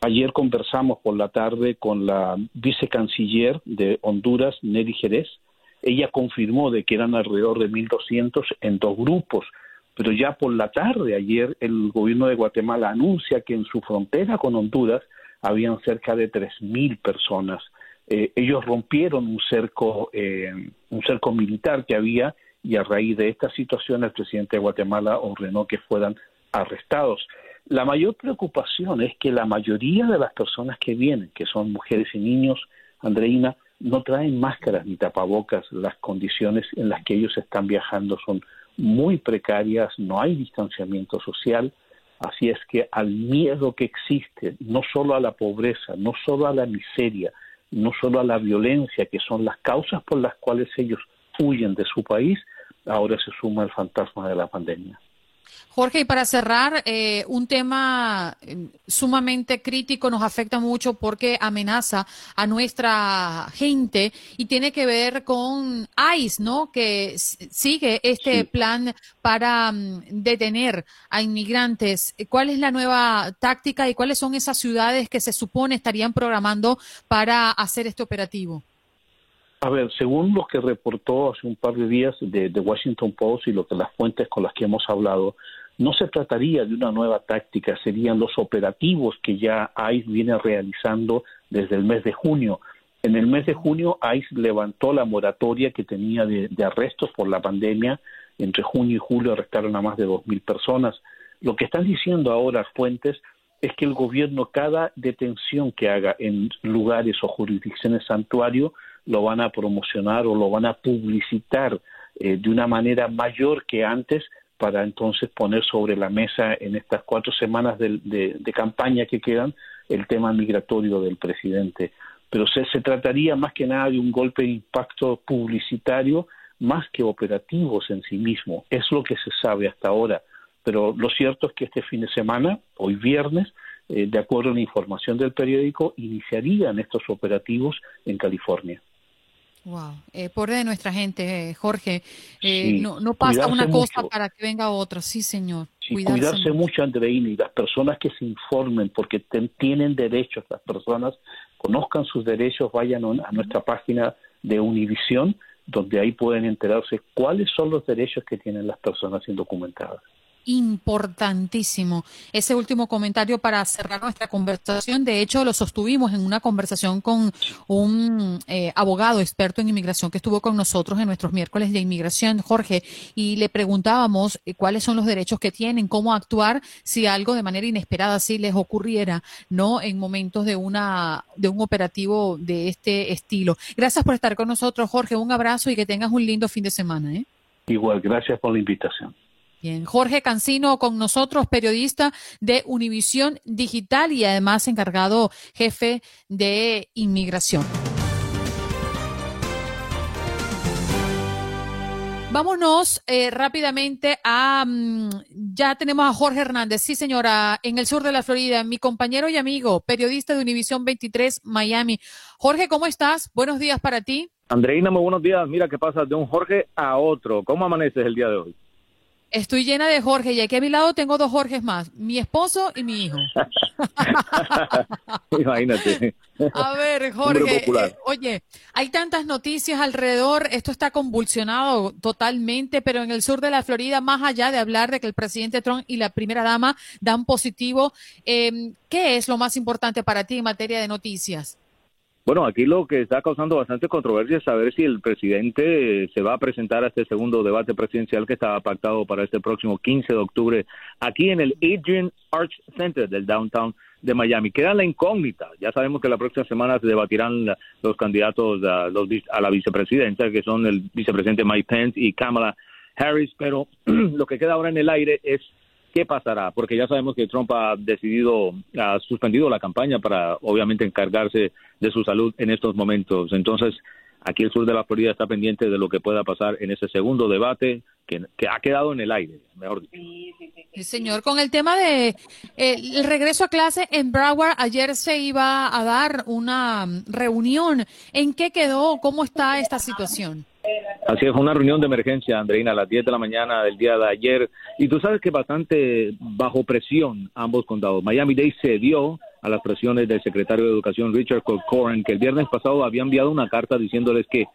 Speaker 12: Ayer conversamos por la tarde con la vicecanciller de Honduras, Nelly Jerez. Ella confirmó de que eran alrededor de 1.200 en dos grupos pero ya por la tarde, ayer, el gobierno de Guatemala anuncia que en su frontera con Honduras habían cerca de 3.000 personas. Eh, ellos rompieron un cerco, eh, un cerco militar que había y a raíz de esta situación el presidente de Guatemala ordenó que fueran arrestados. La mayor preocupación es que la mayoría de las personas que vienen, que son mujeres y niños, Andreina, no traen máscaras ni tapabocas. Las condiciones en las que ellos están viajando son muy precarias, no hay distanciamiento social, así es que al miedo que existe, no solo a la pobreza, no solo a la miseria, no solo a la violencia, que son las causas por las cuales ellos huyen de su país, ahora se suma el fantasma de la pandemia.
Speaker 1: Jorge, y para cerrar, eh, un tema eh, sumamente crítico nos afecta mucho porque amenaza a nuestra gente y tiene que ver con ICE, ¿no? Que sigue este plan para mm, detener a inmigrantes. ¿Cuál es la nueva táctica y cuáles son esas ciudades que se supone estarían programando para hacer este operativo?
Speaker 12: A ver, según lo que reportó hace un par de días de, Washington Post y lo que las fuentes con las que hemos hablado, no se trataría de una nueva táctica, serían los operativos que ya ICE viene realizando desde el mes de junio. En el mes de junio, ICE levantó la moratoria que tenía de, arrestos por la pandemia. Entre junio y julio arrestaron a más de 2.000 personas. Lo que están diciendo ahora fuentes es que el gobierno, cada detención que haga en lugares o jurisdicciones santuario, lo van a promocionar o lo van a publicitar eh, de una manera mayor que antes para entonces poner sobre la mesa en estas cuatro semanas de, campaña que quedan el tema migratorio del presidente. Pero se, se trataría más que nada de un golpe de impacto publicitario más que operativos en sí mismo. Es lo que se sabe hasta ahora. Pero lo cierto es que este fin de semana, hoy viernes, eh, de acuerdo a la información del periódico, iniciarían estos operativos en California.
Speaker 1: Wow, eh, pobre de nuestra gente, eh, Jorge. Eh, no, no pasa una cosa para que venga otra, sí, señor.
Speaker 12: cuidarse, mucho, Andreina, y las personas que se informen, porque tienen derechos, las personas conozcan sus derechos, vayan a nuestra página de Univisión, donde ahí pueden enterarse cuáles son los derechos que tienen las personas indocumentadas
Speaker 1: importantísimo. Ese último comentario para cerrar nuestra conversación, de hecho lo sostuvimos en una conversación con un eh, abogado experto en inmigración que estuvo con nosotros en nuestros miércoles de inmigración, Jorge, y le preguntábamos eh, cuáles son los derechos que tienen, cómo actuar si algo de manera inesperada así les ocurriera, ¿no? En momentos de una de un operativo de este estilo. Gracias por estar con nosotros, Jorge. Un abrazo y que tengas un lindo fin de semana, ¿eh?
Speaker 12: Igual, gracias por la invitación.
Speaker 1: Bien, Jorge Cancino con nosotros, periodista de Univisión Digital y además encargado jefe de inmigración. Vámonos eh, rápidamente a, mm, ya tenemos a Jorge Hernández, sí señora, en el sur de la Florida, mi compañero y amigo, periodista de Univisión 23 Miami. Jorge, ¿cómo estás? Buenos días para ti.
Speaker 13: Andreina, muy buenos días. Mira qué pasa de un Jorge a otro. ¿Cómo amaneces el día de hoy?
Speaker 1: Estoy llena de Jorge y aquí a mi lado tengo dos Jorges más, mi esposo y mi hijo.
Speaker 13: Imagínate.
Speaker 1: A ver, Jorge, eh, oye, hay tantas noticias alrededor, esto está convulsionado totalmente, pero en el sur de la Florida, más allá de hablar de que el presidente Trump y la primera dama dan positivo, eh, ¿qué es lo más importante para ti en materia de noticias?
Speaker 13: Bueno, aquí lo que está causando bastante controversia es saber si el presidente se va a presentar a este segundo debate presidencial que estaba pactado para este próximo 15 de octubre aquí en el Adrian Arch Center del downtown de Miami. Queda la incógnita. Ya sabemos que la próxima semana se debatirán los candidatos a, a la vicepresidencia, que son el vicepresidente Mike Pence y Kamala Harris, pero lo que queda ahora en el aire es ¿Qué pasará? Porque ya sabemos que Trump ha decidido, ha suspendido la campaña para obviamente encargarse de su salud en estos momentos. Entonces, aquí el sur de la Florida está pendiente de lo que pueda pasar en ese segundo debate que, ha quedado en el aire, mejor dicho.
Speaker 1: Señor. Con el tema de eh, el regreso a clase en Broward, ayer se iba a dar una reunión. ¿En qué quedó? ¿Cómo está esta situación?
Speaker 13: Así es, una reunión de emergencia, Andreina, a las 10 de la mañana del día de ayer. Y tú sabes que bastante bajo presión ambos condados. Miami-Dade cedió a las presiones del secretario de Educación, Richard Corcoran, que el viernes pasado había enviado una carta diciéndoles que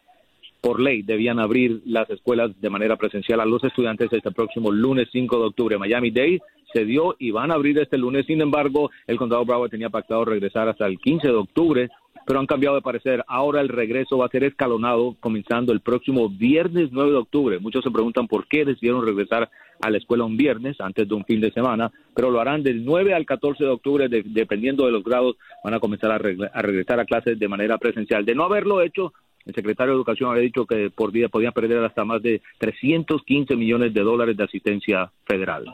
Speaker 13: por ley debían abrir las escuelas de manera presencial a los estudiantes este próximo lunes 5 de octubre. Miami-Dade cedió y van a abrir este lunes. Sin embargo, el condado Broward tenía pactado regresar hasta el 15 de octubre pero han cambiado de parecer. Ahora el regreso va a ser escalonado comenzando el próximo viernes 9 de octubre. Muchos se preguntan por qué decidieron regresar a la escuela un viernes antes de un fin de semana, pero lo harán del 9 al 14 de octubre, dependiendo de los grados, van a comenzar a, regresar a clases de manera presencial. De no haberlo hecho, el secretario de Educación había dicho que por día podían perder hasta más de 315 millones de dólares de asistencia federal.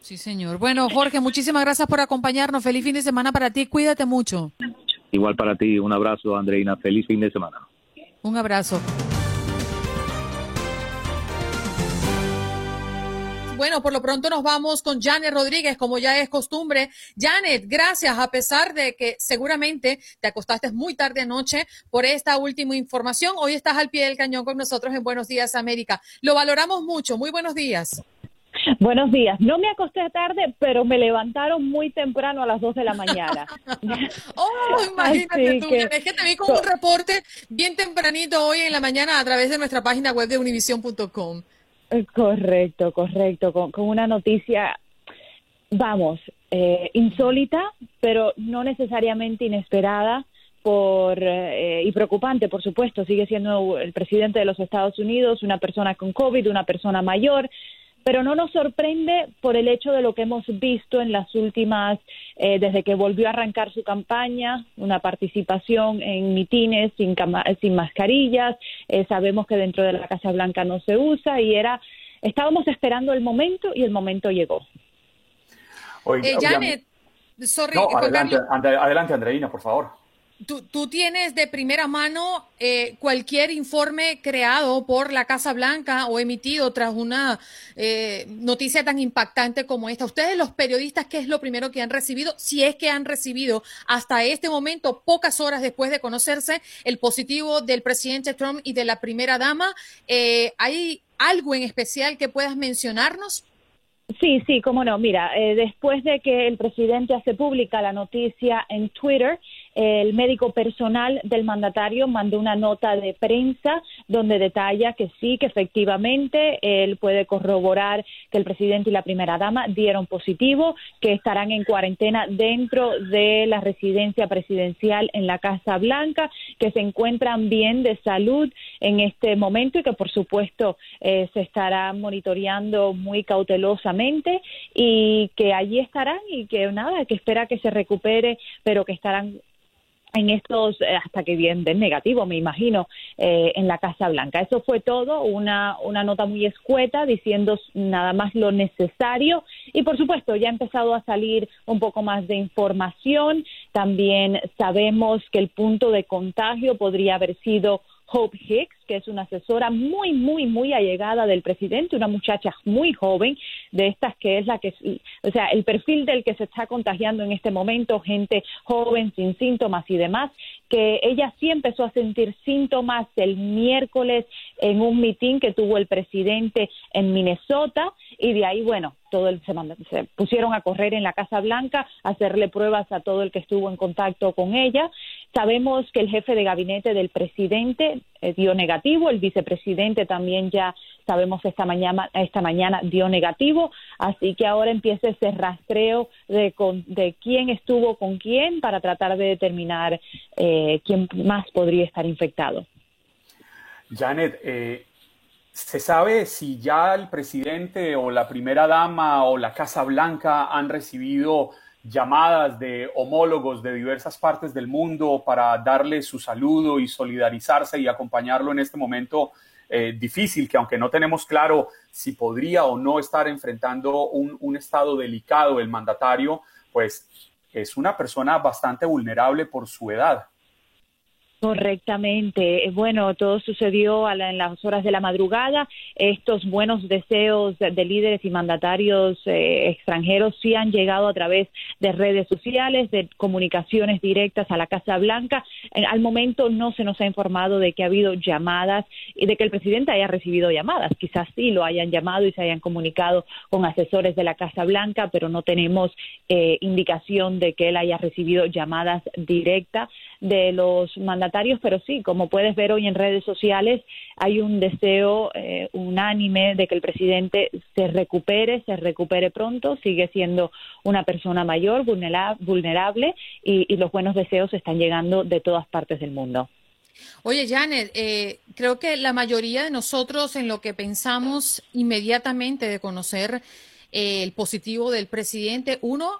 Speaker 1: Sí, señor. Bueno, Jorge, muchísimas gracias por acompañarnos. Feliz fin de semana para ti. Cuídate mucho.
Speaker 13: Igual para ti, un abrazo, Andreina. Feliz fin de semana.
Speaker 1: Un abrazo. Bueno, por lo pronto nos vamos con Janet Rodríguez, como ya es costumbre. Janet, gracias, a pesar de que seguramente te acostaste muy tarde anoche por esta última información. Hoy estás al pie del cañón con nosotros en Buenos Días América. Lo valoramos mucho. Muy buenos días.
Speaker 14: Buenos días. No me acosté tarde, pero me levantaron muy temprano a las 2 de la mañana.
Speaker 1: oh, imagínate tú. es que te vi con un reporte bien tempranito hoy en la mañana a través de nuestra página web de univision.com.
Speaker 14: Eh, correcto, correcto. Con, una noticia, vamos, eh, insólita, pero no necesariamente inesperada por eh, y preocupante, por supuesto, sigue siendo el presidente de los Estados Unidos, una persona con COVID, una persona mayor, pero no nos sorprende por el hecho de lo que hemos visto en las últimas, eh, desde que volvió a arrancar su campaña, una participación en mitines sin, sin mascarillas, eh, sabemos que dentro de la Casa Blanca no se usa y era, estábamos esperando el momento y el momento llegó.
Speaker 1: Eh, Janet, sorry,
Speaker 15: adelante, adelante, Andreina, por favor.
Speaker 1: Tú, tienes de primera mano eh, cualquier informe creado por la Casa Blanca o emitido tras una eh, noticia tan impactante como esta. Ustedes, los periodistas, ¿qué es lo primero que han recibido? Si es que han recibido hasta este momento, pocas horas después de conocerse el positivo del presidente Trump y de la primera dama, eh, ¿hay algo en especial que puedas mencionarnos?
Speaker 14: Sí, sí, cómo no. Mira, después de que el presidente hace pública la noticia en Twitter, el médico personal del mandatario mandó una nota de prensa donde detalla que sí, que efectivamente él puede corroborar que el presidente y la primera dama dieron positivo, que estarán en cuarentena dentro de la residencia presidencial en la Casa Blanca, que se encuentran bien de salud en este momento y que por supuesto eh, se estará monitoreando muy cautelosamente y que allí estarán y que nada, que espera que se recupere, pero que estarán en estos, eh, hasta que vienen de negativo, me imagino, eh, en la Casa Blanca. Eso fue todo, una, una nota muy escueta diciendo nada más lo necesario y por supuesto ya ha empezado a salir un poco más de información. También sabemos que el punto de contagio podría haber sido Hope Hicks, que es una asesora muy, muy, muy allegada del presidente, una muchacha muy joven, de estas que es la que, o sea, el perfil del que se está contagiando en este momento, gente joven, sin síntomas y demás, que ella sí empezó a sentir síntomas el miércoles en un mitin que tuvo el presidente en Minnesota y de ahí, bueno, todo el, se, se, pusieron a correr en la Casa Blanca, a hacerle pruebas a todo el que estuvo en contacto con ella. Sabemos que el jefe de gabinete del presidente eh, dio negativo, el vicepresidente también ya sabemos esta mañana, esta mañana dio negativo, así que ahora empieza ese rastreo de, con, de quién estuvo con quién para tratar de determinar eh, quién más podría estar infectado.
Speaker 15: Janet, eh, ¿Se sabe si ya el presidente o la primera dama o la Casa Blanca han recibido llamadas de homólogos de diversas partes del mundo para darle su saludo y solidarizarse y acompañarlo en este momento eh, difícil, que aunque no tenemos claro si podría o no estar enfrentando un, un estado delicado el mandatario, pues es una persona bastante vulnerable por su edad.
Speaker 14: Correctamente. Eh, bueno, todo sucedió en las horas de la madrugada. Estos buenos deseos de, líderes y mandatarios eh, extranjeros sí han llegado a través de redes sociales, de comunicaciones directas a la Casa Blanca. al momento no se nos ha informado de que ha habido llamadas y de que el presidente haya recibido llamadas. Quizás sí lo hayan llamado y se hayan comunicado con asesores de la Casa Blanca, pero no tenemos eh, indicación de que él haya recibido llamadas directas de los mandatarios, pero sí, como puedes ver hoy en redes sociales, hay un deseo eh, unánime de que el presidente se recupere, se recupere pronto, sigue siendo una persona mayor, vulnerable, y, los buenos deseos están llegando de todas partes del mundo.
Speaker 1: Oye, Janet, eh, creo que la mayoría de nosotros en lo que pensamos inmediatamente de conocer eh, el positivo del presidente, uno,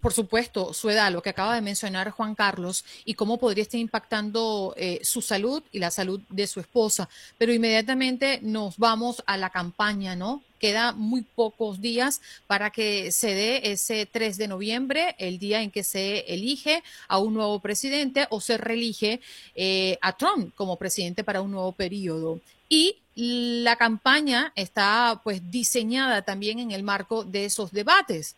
Speaker 1: por supuesto, su edad, lo que acaba de mencionar Juan Carlos, y cómo podría estar impactando eh, su salud y la salud de su esposa. Pero inmediatamente nos vamos a la campaña, ¿no? Queda muy pocos días para que se dé ese 3 de noviembre, el día en que se elige a un nuevo presidente o se reelige eh, a Trump como presidente para un nuevo periodo. Y la campaña está pues diseñada también en el marco de esos debates.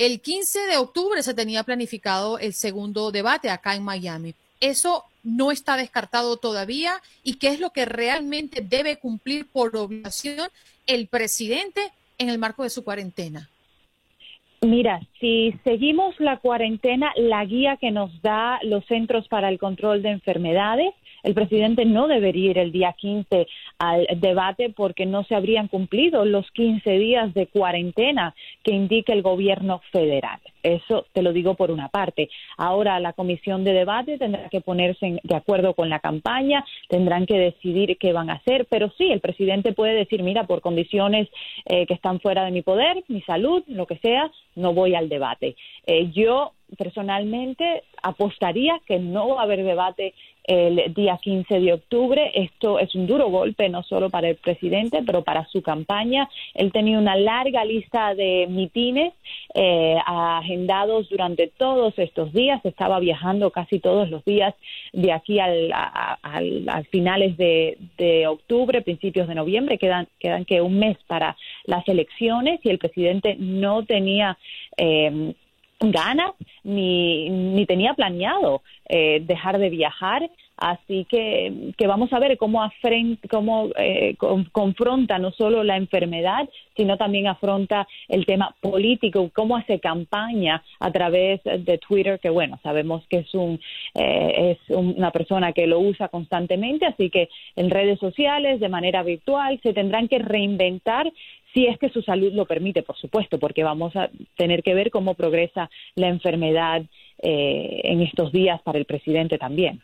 Speaker 1: El 15 de octubre se tenía planificado el segundo debate acá en Miami. Eso no está descartado todavía y qué es lo que realmente debe cumplir por obligación el presidente en el marco de su cuarentena.
Speaker 14: Mira, si seguimos la cuarentena, la guía que nos da los Centros para el Control de Enfermedades, el presidente no debería ir el día 15 al debate porque no se habrían cumplido los 15 días de cuarentena que indica el gobierno federal. Eso te lo digo por una parte. Ahora la comisión de debate tendrá que ponerse de acuerdo con la campaña, tendrán que decidir qué van a hacer, pero sí, el presidente puede decir, mira, por condiciones eh, que están fuera de mi poder, mi salud, lo que sea, no voy al debate. Eh, yo personalmente apostaría que no va a haber debate el día 15 de octubre. Esto es un duro golpe no solo para el presidente, pero para su campaña. Él tenía una larga lista de mitines eh, agendados durante todos estos días. Estaba viajando casi todos los días de aquí al, a, finales de, octubre, principios de noviembre. Quedan, quedan que un mes para las elecciones y el presidente no tenía eh, ganas ni, ni tenía planeado eh, dejar de viajar. Así que, que vamos a ver cómo, cómo eh, confronta no solo la enfermedad, sino también afronta el tema político, cómo hace campaña a través de Twitter, que bueno, sabemos que es, un, eh, es una persona que lo usa constantemente, así que en redes sociales, de manera virtual, se tendrán que reinventar si es que su salud lo permite, por supuesto, porque vamos a tener que ver cómo progresa la enfermedad eh, en estos días para el presidente también.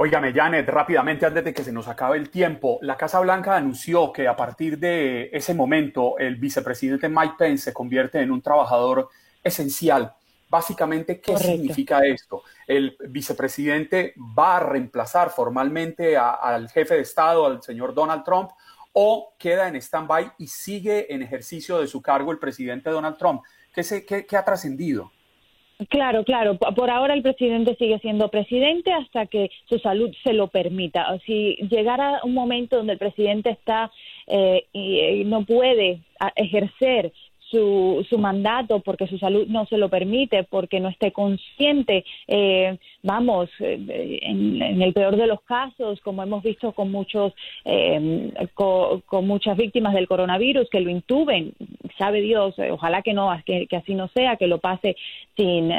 Speaker 15: Óigame, Janet, rápidamente antes de que se nos acabe el tiempo, la Casa Blanca anunció que a partir de ese momento el vicepresidente Mike Pence se convierte en un trabajador esencial. Básicamente, ¿qué significa esto? El vicepresidente va a reemplazar formalmente al jefe de Estado, al señor Donald Trump, o queda en stand-by y sigue en ejercicio de su cargo el presidente Donald Trump. ¿Qué, se, qué, ha trascendido?
Speaker 14: Claro, claro. Por ahora el presidente sigue siendo presidente hasta que su salud se lo permita. Si llegara un momento donde el presidente está eh, y eh, no puede ejercer su, su mandato porque su salud no se lo permite, porque no esté consciente, eh, vamos, eh, en, el peor de los casos, como hemos visto con muchos, eh, con, muchas víctimas del coronavirus, que lo intuben, sabe Dios, ojalá que no, que, así no sea, que lo pase sin,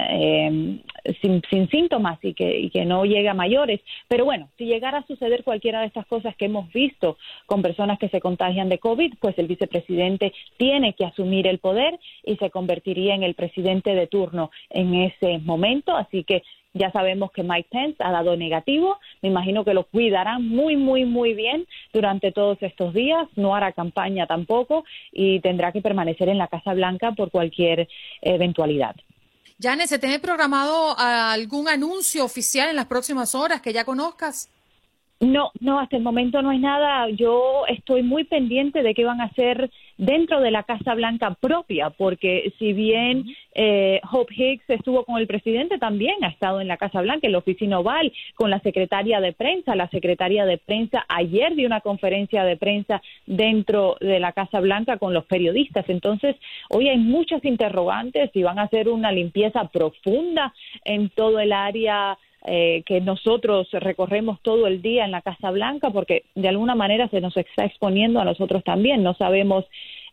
Speaker 14: sin, sin, síntomas y que, y que no llegue a mayores. Pero bueno, si llegara a suceder cualquiera de estas cosas que hemos visto con personas que se contagian de COVID, pues el vicepresidente tiene que asumir el poder y se convertiría en el presidente de turno en ese momento. Así que ya sabemos que Mike Pence ha dado negativo. Me imagino que lo cuidarán muy, muy, muy bien durante todos estos días. No hará campaña tampoco y tendrá que permanecer en la Casa Blanca por cualquier eventualidad.
Speaker 1: Janet, ¿se tiene programado algún anuncio oficial en las próximas horas que ya conozcas?
Speaker 14: No, no, hasta el momento no hay nada. Yo estoy muy pendiente de qué van a hacer dentro de la Casa Blanca propia, porque si bien eh, Hope Hicks estuvo con el presidente, también ha estado en la Casa Blanca, en la oficina oval, con la secretaria de prensa. La secretaria de prensa ayer dio una conferencia de prensa dentro de la Casa Blanca con los periodistas. Entonces, hoy hay muchas interrogantes y van a hacer una limpieza profunda en todo el área eh, que nosotros recorremos todo el día en la Casa Blanca, porque de alguna manera se nos está exponiendo a nosotros también. No sabemos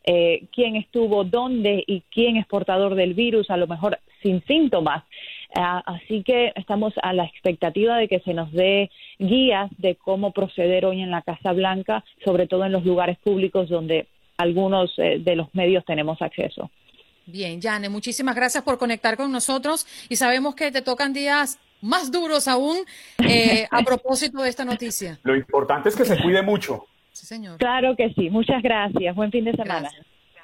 Speaker 14: eh, quién estuvo dónde y quién es portador del virus, a lo mejor sin síntomas. Ah, así que estamos a la expectativa de que se nos dé guías de cómo proceder hoy en la Casa Blanca, sobre todo en los lugares públicos donde algunos eh, de los medios tenemos acceso.
Speaker 1: Bien, Jane, muchísimas gracias por conectar con nosotros y sabemos que te tocan días más duros aún eh, a propósito de esta noticia.
Speaker 15: Lo importante es que se cuide mucho.
Speaker 1: Sí, señor.
Speaker 14: Claro que sí. Muchas gracias. Buen fin de semana.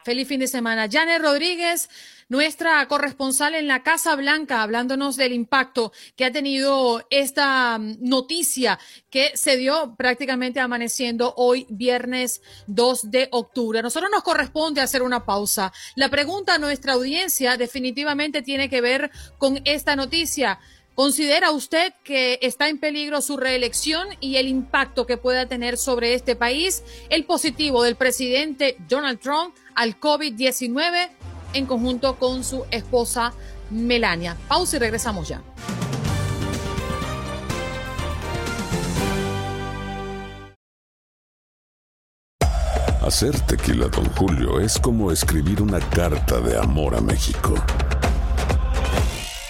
Speaker 1: Feliz fin de semana. Janet Rodríguez, nuestra corresponsal en la Casa Blanca, hablándonos del impacto que ha tenido esta mm, noticia que se dio prácticamente amaneciendo hoy, viernes 2 de octubre. A nosotros nos corresponde hacer una pausa. La pregunta a nuestra audiencia definitivamente tiene que ver con esta noticia. ¿Considera usted que está en peligro su reelección y el impacto que pueda tener sobre este país el positivo del presidente Donald Trump al COVID-19 en conjunto con su esposa Melania? Pausa y regresamos ya.
Speaker 11: Hacer tequila, don Julio, es como escribir una carta de amor a México.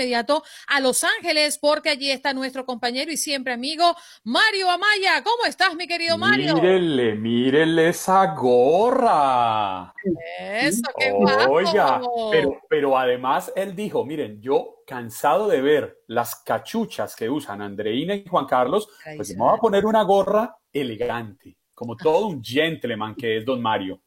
Speaker 1: Inmediato a Los Ángeles porque allí está nuestro compañero y siempre amigo Mario Amaya. ¿Cómo estás, mi querido Mario?
Speaker 15: Mírenle, mírenle esa gorra.
Speaker 1: Eso, qué
Speaker 15: Oiga, pero, pero además él dijo, miren, yo cansado de ver las cachuchas que usan Andreina y Juan Carlos, pues me voy a poner una gorra elegante, como todo un gentleman que es don Mario.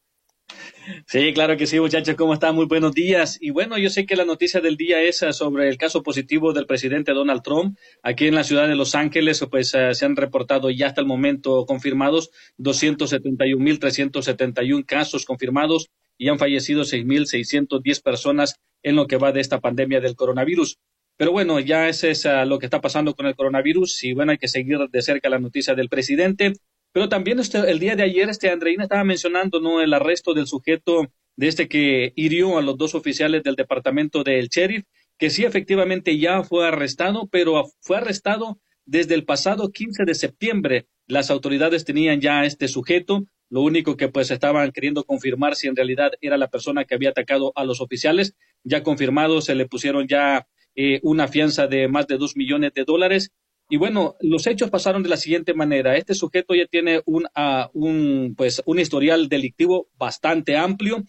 Speaker 16: Sí, claro que sí, muchachos, ¿cómo están? Muy buenos días. Y bueno, yo sé que la noticia del día es eh, sobre el caso positivo del presidente Donald Trump. Aquí en la ciudad de Los Ángeles, pues eh, se han reportado ya hasta el momento confirmados 271.371 casos confirmados y han fallecido 6.610 personas en lo que va de esta pandemia del coronavirus. Pero bueno, ya es eh, lo que está pasando con el coronavirus y bueno, hay que seguir de cerca la noticia del presidente. Pero también este, el día de ayer, este Andreina estaba mencionando ¿no? el arresto del sujeto de este que hirió a los dos oficiales del departamento del sheriff, que sí efectivamente ya fue arrestado, pero fue arrestado desde el pasado 15 de septiembre. Las autoridades tenían ya a este sujeto, lo único que pues estaban queriendo confirmar si en realidad era la persona que había atacado a los oficiales. Ya confirmado, se le pusieron ya eh, una fianza de más de dos millones de dólares y bueno, los hechos pasaron de la siguiente manera. Este sujeto ya tiene un, uh, un, pues, un historial delictivo bastante amplio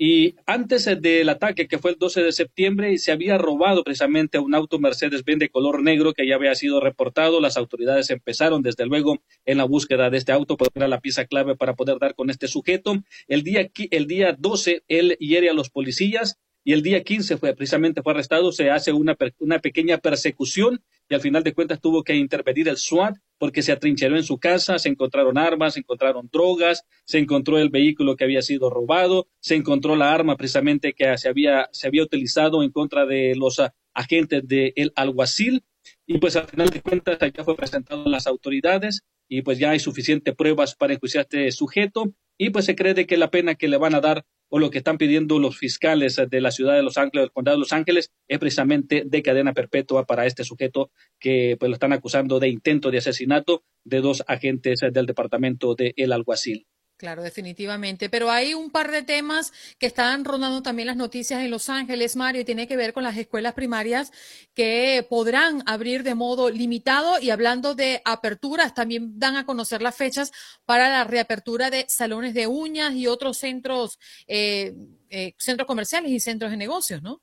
Speaker 16: Y antes del ataque, que fue el 12 de septiembre, se había robado precisamente un auto Mercedes-Benz de color negro que ya había sido reportado. Las autoridades empezaron, desde luego, en la búsqueda de este auto, porque era la pieza clave para poder dar con este sujeto. El día, el día 12, él hiere a los policías y el día 15 fue, precisamente fue arrestado. Se hace una, pequeña persecución y al final de cuentas tuvo que intervenir el SWAT porque se atrincheró en su casa, se encontraron armas, se encontraron drogas, se encontró el vehículo que había sido robado, se encontró la arma precisamente que se había, se había utilizado en contra de los ah, agentes del alguacil y pues al final de cuentas ya fue presentado a las autoridades y pues ya hay suficientes pruebas para enjuiciar a este sujeto y pues se cree de que la pena que le van a dar o lo que están pidiendo los fiscales de la ciudad de Los Ángeles, del condado de Los Ángeles, es precisamente de cadena perpetua para este sujeto que pues lo están acusando de intento de asesinato de dos agentes del departamento de El Alguacil.
Speaker 1: Claro, definitivamente. Pero hay un par de temas que están rondando también las noticias en Los Ángeles, Mario, y tiene que ver con las escuelas primarias que podrán abrir de modo limitado. Y hablando de aperturas, también dan a conocer las fechas para la reapertura de salones de uñas y otros centros, eh, eh, centros comerciales y centros de negocios, ¿no?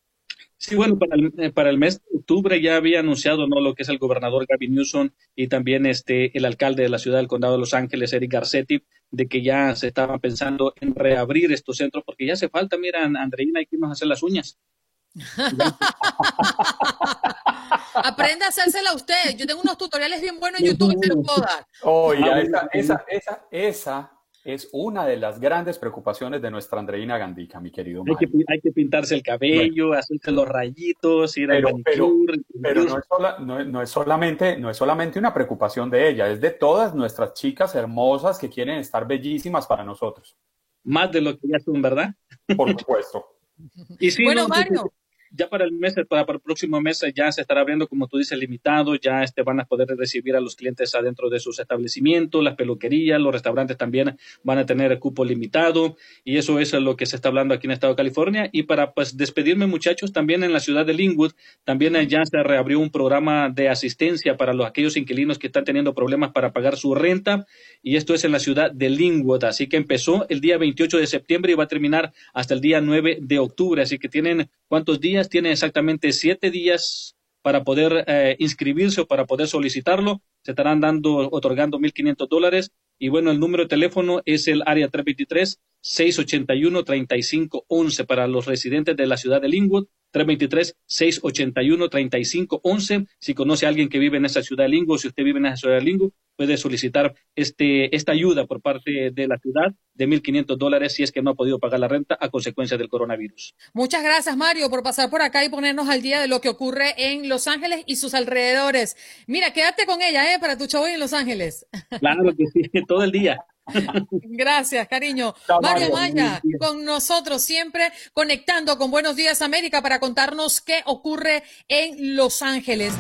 Speaker 16: Sí, bueno, para el, eh, para el, mes de octubre ya había anunciado no lo que es el gobernador Gavin Newsom y también este el alcalde de la ciudad del condado de Los Ángeles, Eric Garcetti, de que ya se estaban pensando en reabrir estos centros porque ya hace falta, mira, Andreina, hay que irnos a hacer las uñas.
Speaker 1: Aprenda a hacérsela usted. Yo tengo unos tutoriales bien buenos en YouTube que se los puedo dar.
Speaker 15: Oye, esa, esa, esa, esa es una de las grandes preocupaciones de nuestra Andreina Gandica, mi querido
Speaker 16: Hay que, hay que, pintarse el cabello, hacerse los rayitos, ir
Speaker 15: pero,
Speaker 16: al manicure.
Speaker 15: Pero, no, es no, no, es solamente, no es solamente una preocupación de ella, es de todas nuestras chicas hermosas que quieren estar bellísimas para nosotros.
Speaker 16: Más de lo que ya son, ¿verdad?
Speaker 15: Por supuesto.
Speaker 16: y
Speaker 1: bueno,
Speaker 16: no,
Speaker 1: Mario
Speaker 16: ya para el mes, para, para, el próximo mes ya se estará abriendo, como tú dices, limitado, ya este, van a poder recibir a los clientes adentro de sus establecimientos, las peluquerías, los restaurantes también van a tener cupo limitado y eso es lo que se está hablando aquí en el estado de California. Y para pues despedirme muchachos, también en la ciudad de Linwood, también ya se reabrió un programa de asistencia para los, aquellos inquilinos que están teniendo problemas para pagar su renta y esto es en la ciudad de Linwood, así que empezó el día 28 de septiembre y va a terminar hasta el día 9 de octubre, así que tienen cuántos días, tienen exactamente siete días para poder eh, inscribirse o para poder solicitarlo, se estarán dando, otorgando 1.500 dólares. Y bueno, el número de teléfono es el área 323 681-3511 para los residentes de la ciudad de Linwood, 323-681-3511. Si conoce a alguien que vive en esa ciudad de Linwood, si usted vive en esa ciudad de Linwood, puede solicitar este, esta ayuda por parte de la ciudad de 1.500 dólares si es que no ha podido pagar la renta a consecuencia del coronavirus.
Speaker 1: Muchas gracias, Mario, por pasar por acá y ponernos al día de lo que ocurre en Los Ángeles y sus alrededores. Mira, quédate con ella, ¿eh? Para tu show en Los Ángeles.
Speaker 16: Claro que sí, todo el día.
Speaker 1: Gracias, cariño. Mario Maya, con nosotros siempre conectando con Buenos Días América para contarnos qué ocurre en Los Ángeles.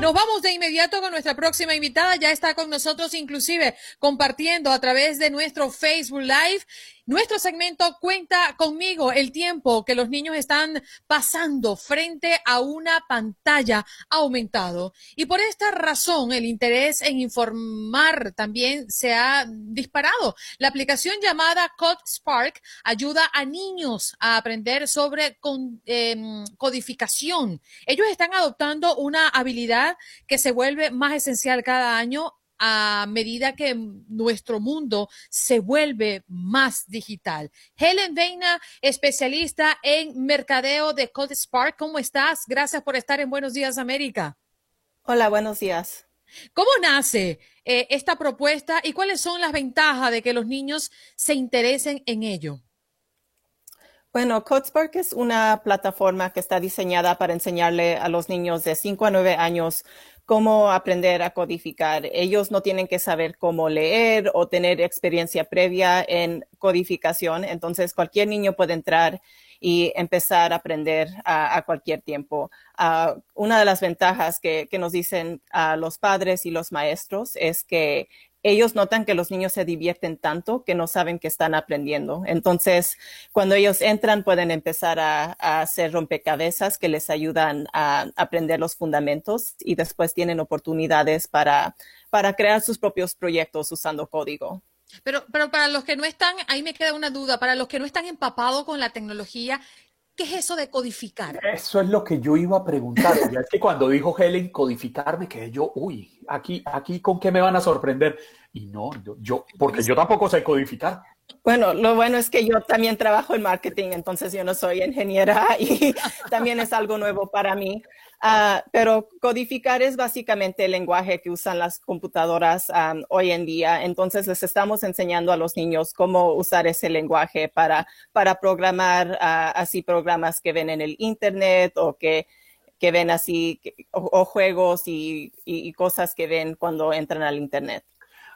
Speaker 1: Nos vamos de inmediato con nuestra próxima invitada. Ya está con nosotros, inclusive compartiendo a través de nuestro Facebook Live nuestro segmento cuenta conmigo el tiempo que los niños están pasando frente a una pantalla aumentado. Y por esta razón el interés en informar también se ha disparado. La aplicación llamada Code Spark ayuda a niños a aprender sobre em, codificación. Ellos están adoptando una habilidad que se vuelve más esencial cada año a medida que nuestro mundo se vuelve más digital. Helen Veina, especialista en mercadeo de Code Spark, ¿cómo estás? Gracias por estar en Buenos Días América.
Speaker 17: Hola, buenos días.
Speaker 1: ¿Cómo nace eh, esta propuesta y cuáles son las ventajas de que los niños se interesen en ello?
Speaker 17: Bueno, CodeSpark es una plataforma que está diseñada para enseñarle a los niños de 5 a 9 años cómo aprender a codificar. Ellos no tienen que saber cómo leer o tener experiencia previa en codificación. Entonces, cualquier niño puede entrar y empezar a aprender a, cualquier tiempo. Ah, una de las ventajas que, que, nos dicen a los padres y los maestros es que ellos notan que los niños se divierten tanto que no saben que están aprendiendo. Entonces, cuando ellos entran, pueden empezar a, hacer rompecabezas que les ayudan a aprender los fundamentos y después tienen oportunidades para, para crear sus propios proyectos usando código.
Speaker 1: Pero, pero para los que no están, ahí me queda una duda, para los que no están empapados con la tecnología, ¿qué es eso de codificar?
Speaker 15: Eso es lo que yo iba a preguntar. Ya es que cuando dijo Helen codificar, me quedé yo, uy, aquí, aquí con qué me van a sorprender. Y no, yo, yo porque yo tampoco sé codificar.
Speaker 17: Bueno, lo bueno es que yo también trabajo en marketing, entonces yo no soy ingeniera y también es algo nuevo para mí. Ah, pero codificar es básicamente el lenguaje que usan las computadoras hoy en día. Entonces les estamos enseñando a los niños cómo usar ese lenguaje para, para programar ah, así programas que ven en el Internet o que, que ven así, o, juegos y, y cosas que ven cuando entran al Internet.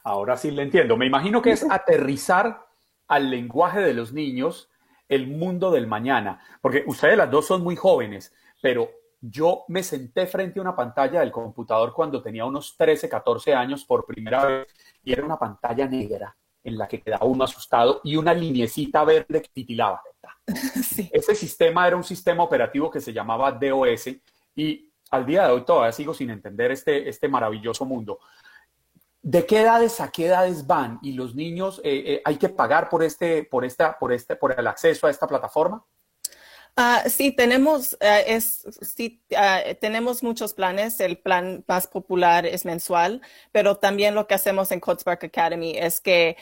Speaker 15: Ahora sí le entiendo. Me imagino que es aterrizar al lenguaje de los niños el mundo del mañana, porque ustedes las dos son muy jóvenes, pero yo me senté frente a una pantalla del computador cuando tenía unos 13, 14 años por primera vez y era una pantalla negra en la que quedaba uno asustado y una linecita verde que titilaba. Ese sistema era un sistema operativo que se llamaba DOS y al día de hoy todavía sigo sin entender este, este maravilloso mundo. ¿De qué edades a qué edades van? ¿Y los niños eh, eh, hay que pagar por este, por esta, por este, por el acceso a esta plataforma?
Speaker 17: Uh, sí, tenemos, uh, es, sí, uh, tenemos muchos planes. El plan más popular es mensual, pero también lo que hacemos en Codespark Academy es que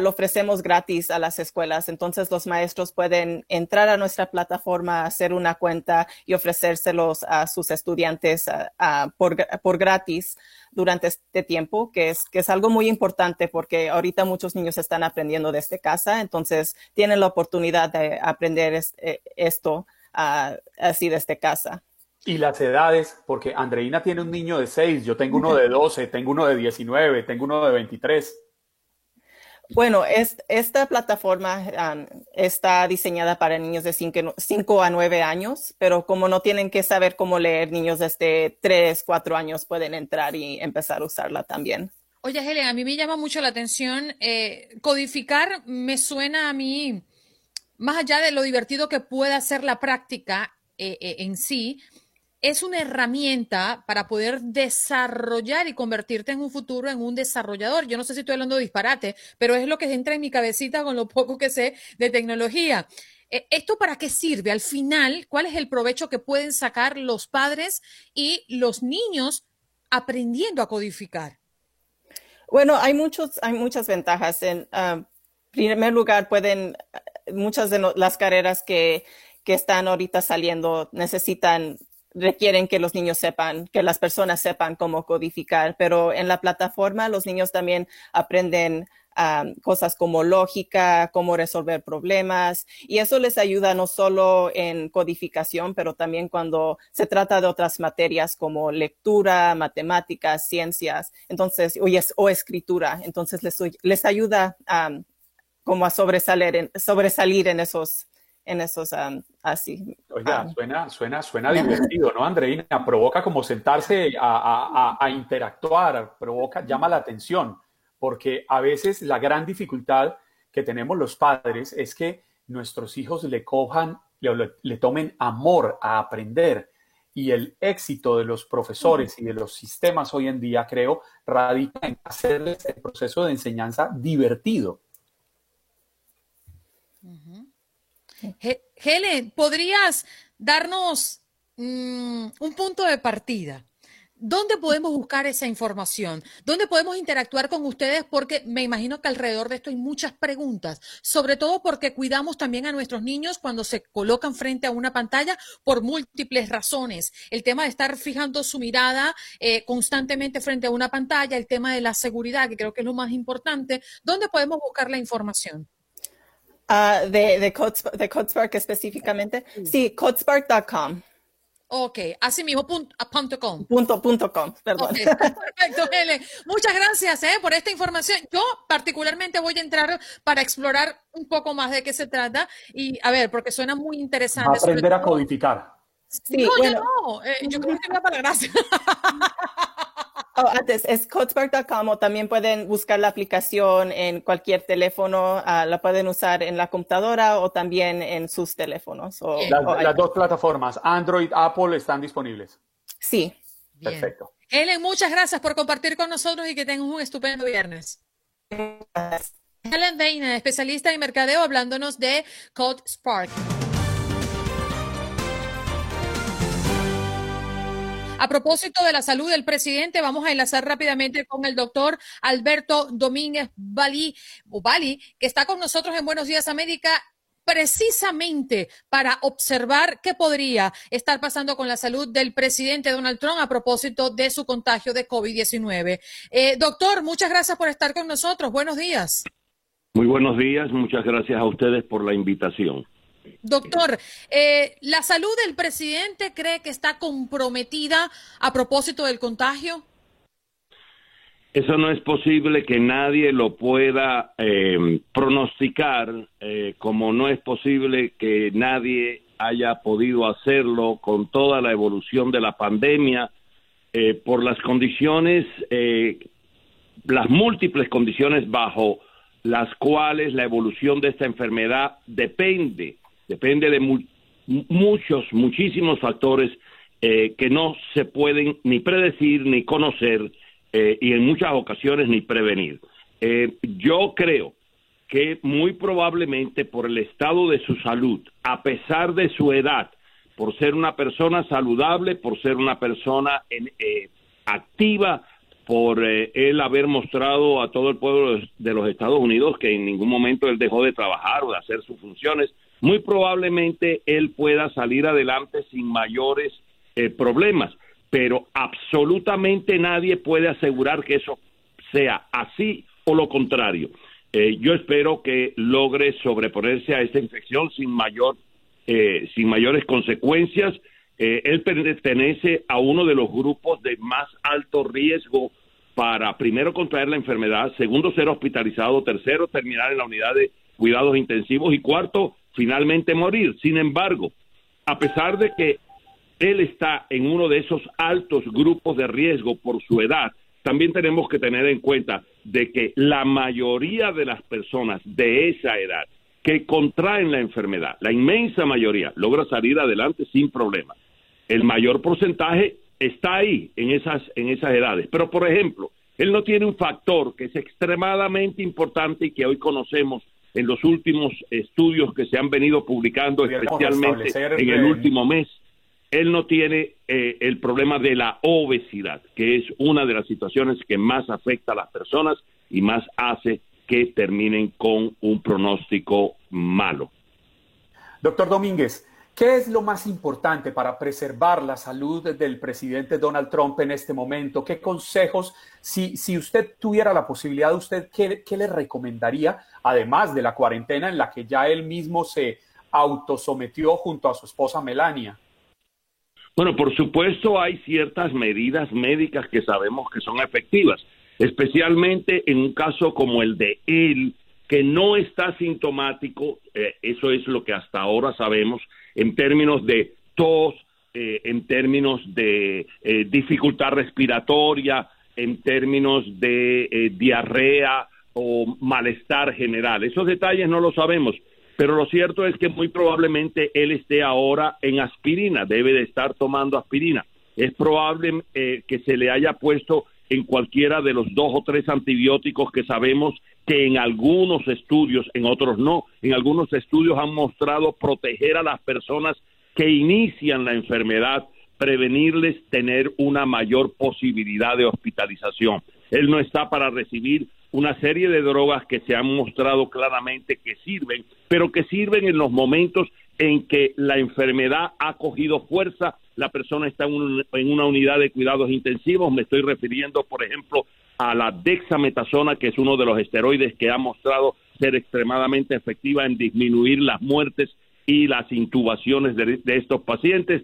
Speaker 17: lo ofrecemos gratis a las escuelas. Entonces los maestros pueden entrar a nuestra plataforma, hacer una cuenta y ofrecérselos a sus estudiantes por, por gratis durante este tiempo, que es, que es algo muy importante porque ahorita muchos niños están aprendiendo desde casa, entonces tienen la oportunidad de aprender eh, esto así desde casa.
Speaker 15: Y las edades, porque Andreina tiene un niño de 6, yo tengo uno de 12, tengo uno de 19, tengo uno de 23.
Speaker 17: Bueno, esta plataforma está diseñada para niños de 5 a 9 años, pero como no tienen que saber cómo leer, niños desde 3, 4 años pueden entrar y empezar a usarla también.
Speaker 1: Oye, Helen, a mí me llama mucho la atención. Eh, codificar me suena a mí más allá de lo divertido que pueda ser la práctica eh, eh, en sí, es una herramienta para poder desarrollar y convertirte en un futuro en un desarrollador. Yo no sé si estoy hablando de disparate, pero es lo que entra en mi cabecita con lo poco que sé de tecnología. Eh, ¿Esto para qué sirve? Al final, ¿cuál es el provecho que pueden sacar los padres y los niños aprendiendo a codificar?
Speaker 17: Bueno, hay, muchos, hay muchas ventajas. En ah, primer lugar, pueden muchas de las carreras que, que están ahorita saliendo necesitan requieren que los niños sepan, que las personas sepan cómo codificar, pero en la plataforma los niños también aprenden cosas como lógica, cómo resolver problemas, y eso les ayuda no solo en codificación, pero también cuando se trata de otras materias como lectura, matemáticas, ciencias, entonces, o, o escritura, entonces les, les ayuda a como a sobresalir en, sobresalir en esos, en esos así.
Speaker 15: Oiga, suena, suena, suena divertido, ¿no, Andreina? Provoca como sentarse a, a, interactuar, provoca, llama la atención, porque a veces la gran dificultad que tenemos los padres es que nuestros hijos le cojan, le, le tomen amor a aprender. Y el éxito de los profesores y de los sistemas hoy en día, creo, radica en hacerles el proceso de enseñanza divertido
Speaker 1: Helen, ¿podrías darnos mm, un punto de partida? ¿Dónde podemos buscar esa información? ¿Dónde podemos interactuar con ustedes? Porque me imagino que alrededor de esto hay muchas preguntas, sobre todo porque cuidamos también a nuestros niños cuando se colocan frente a una pantalla por múltiples razones. El tema de estar fijando su mirada eh, constantemente frente a una pantalla, el tema de la seguridad, que creo que es lo más importante. ¿Dónde podemos buscar la información?
Speaker 17: Ah, de, de, Codespark, específicamente. Sí, codespark.com.
Speaker 1: Ok, así mismo, punto, ah, com.
Speaker 17: Punto, punto com, perdón.
Speaker 1: perfecto, Helen. Muchas gracias eh, por esta información. Yo particularmente voy a entrar para explorar un poco más de qué se trata y a ver, porque suena muy interesante.
Speaker 15: aprender a codificar.
Speaker 1: Sí, no, bueno. no, eh, yo creo que me para gracia.
Speaker 17: Oh, antes, es codespark.com o también pueden buscar la aplicación en cualquier teléfono, ah, la pueden usar en la computadora o también en sus teléfonos.
Speaker 15: las, dos plataformas, Android, Apple, están disponibles.
Speaker 17: Sí.
Speaker 15: Perfecto.
Speaker 1: Ellen, muchas gracias por compartir con nosotros y que tengas un estupendo viernes. Helen Veina, especialista en mercadeo, hablándonos de Code Spark. A propósito de la salud del presidente, vamos a enlazar rápidamente con el doctor Alberto Domínguez Bali, que está con nosotros en Buenos Días América precisamente para observar qué podría estar pasando con la salud del presidente Donald Trump a propósito de su contagio de COVID-19. Eh, doctor, muchas gracias por estar con nosotros. Buenos días.
Speaker 18: Muy buenos días, muchas gracias a ustedes por la invitación.
Speaker 1: Doctor, eh, ¿la salud del presidente cree que está comprometida a propósito del contagio?
Speaker 18: Eso no es posible que nadie lo pueda eh, pronosticar, eh, como no es posible que nadie haya podido hacerlo con toda la evolución de la pandemia, eh, por las condiciones, las múltiples condiciones bajo las cuales la evolución de esta enfermedad depende, depende de muchos, muchísimos factores que no se pueden ni predecir ni conocer eh, y en muchas ocasiones ni prevenir. Eh, yo creo que muy probablemente por el estado de su salud, a pesar de su edad, por ser una persona saludable, por ser una persona eh, activa, por él haber mostrado a todo el pueblo de los Estados Unidos que en ningún momento él dejó de trabajar o de hacer sus funciones, muy probablemente él pueda salir adelante sin mayores problemas pero absolutamente nadie puede asegurar que eso sea así o lo contrario. Eh, yo espero que logre sobreponerse a esta infección sin mayor eh, sin mayores consecuencias. Eh, él pertenece a uno de los grupos de más alto riesgo para primero contraer la enfermedad, segundo ser hospitalizado, tercero terminar en la unidad de cuidados intensivos y cuarto finalmente morir. Sin embargo, a pesar de que él está en uno de esos altos grupos de riesgo por su edad, también tenemos que tener en cuenta de que la mayoría de las personas de esa edad que contraen la enfermedad, la inmensa mayoría, logra salir adelante sin problema. El mayor porcentaje está ahí, en esas, en esas edades. Pero, por ejemplo, él no tiene un factor que es extremadamente importante y que hoy conocemos en los últimos estudios que se han venido publicando, especialmente en el último mes, él no tiene eh, el problema de la obesidad, que es una de las situaciones que más afecta a las personas y más hace que terminen con un pronóstico malo.
Speaker 15: Doctor Domínguez, ¿qué es lo más importante para preservar la salud del presidente Donald Trump en este momento? ¿Qué consejos, si, si usted tuviera la posibilidad, usted qué, qué le recomendaría, además de la cuarentena en la que ya él mismo se autosometió junto a su esposa Melania?
Speaker 18: Bueno, por supuesto hay ciertas medidas médicas que sabemos que son efectivas, especialmente en un caso como el de él, que no está sintomático, eh, eso es lo que hasta ahora sabemos, en términos de tos, eh, en términos de eh, dificultad respiratoria, en términos de diarrea o malestar general. Esos detalles no los sabemos, pero lo cierto es que muy probablemente él esté ahora en aspirina, debe de estar tomando aspirina. Es probable eh, que se le haya puesto en cualquiera de los dos o tres antibióticos que sabemos que en algunos estudios, en otros no, en algunos estudios han mostrado proteger a las personas que inician la enfermedad, prevenirles tener una mayor posibilidad de hospitalización. Él no está para recibir una serie de drogas que se han mostrado claramente que sirven, pero que sirven en los momentos en que la enfermedad ha cogido fuerza, la persona está en, una unidad de cuidados intensivos, me estoy refiriendo, por ejemplo, a la dexametasona, que es uno de los esteroides que ha mostrado ser extremadamente efectiva en disminuir las muertes y las intubaciones de, estos pacientes.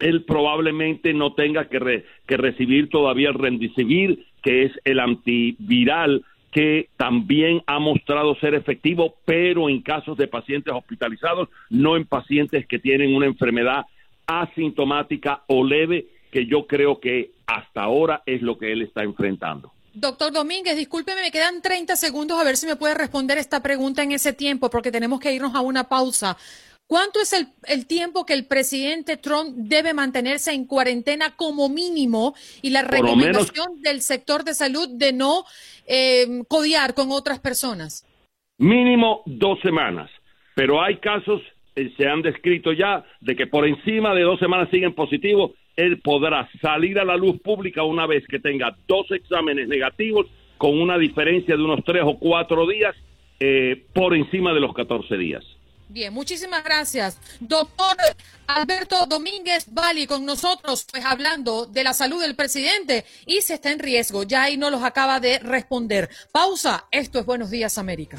Speaker 18: Él probablemente no tenga que, recibir todavía el rendicivir, que es el antiviral que también ha mostrado ser efectivo, pero en casos de pacientes hospitalizados, no en pacientes que tienen una enfermedad asintomática o leve, que yo creo que hasta ahora es lo que él está enfrentando.
Speaker 1: Doctor Domínguez, discúlpeme, me quedan 30 segundos a ver si me puede responder esta pregunta en ese tiempo, porque tenemos que irnos a una pausa. ¿Cuánto es el, el, tiempo que el presidente Trump debe mantenerse en cuarentena como mínimo y la recomendación del sector de salud de no eh, codiar con otras personas?
Speaker 18: Mínimo dos semanas, pero hay casos, eh, se han descrito ya, de que por encima de dos semanas siguen positivos, él podrá salir a la luz pública una vez que tenga dos exámenes negativos con una diferencia de unos tres o cuatro días eh, por encima de los 14 días.
Speaker 1: Bien, muchísimas gracias. Doctor Alberto Domínguez Bali con nosotros, pues hablando de la salud del presidente y si está en riesgo. Ya ahí no los acaba de responder. Pausa. Esto es Buenos Días, América.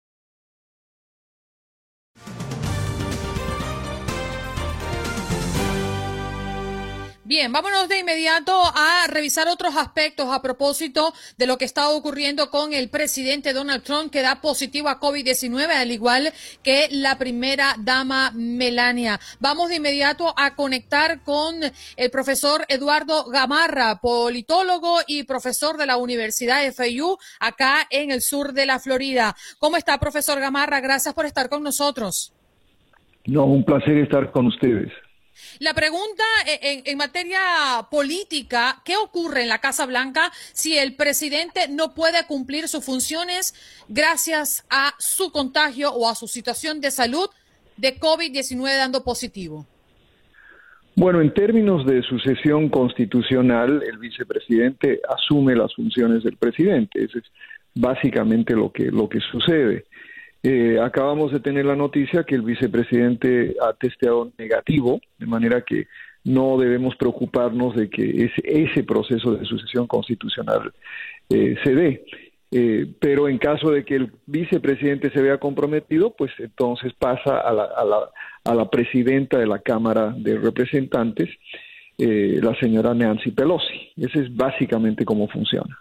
Speaker 1: Bien, vámonos de inmediato a revisar otros aspectos a propósito de lo que está ocurriendo con el presidente Donald Trump, que da positivo a COVID-19, al igual que la primera dama Melania. Vamos de inmediato a conectar con el profesor Eduardo Gamarra, politólogo y profesor de la Universidad FIU, acá en el sur de la Florida. ¿Cómo está, profesor Gamarra? Gracias por estar con nosotros.
Speaker 19: No, un placer estar con ustedes.
Speaker 1: La pregunta eh, en, materia política, ¿qué ocurre en la Casa Blanca si el presidente no puede cumplir sus funciones gracias a su contagio o a su situación de salud de COVID-19 dando positivo?
Speaker 19: Bueno, en términos de sucesión constitucional, el vicepresidente asume las funciones del presidente. Eso es básicamente lo que, lo que sucede. Eh, acabamos de tener la noticia que el vicepresidente ha testeado negativo, de manera que no debemos preocuparnos de que ese, ese proceso de sucesión constitucional eh, se dé. Eh, pero en caso de que el vicepresidente se vea comprometido, pues entonces pasa a la, a la, a la presidenta de la Cámara de Representantes, la señora Nancy Pelosi. Ese es básicamente cómo funciona.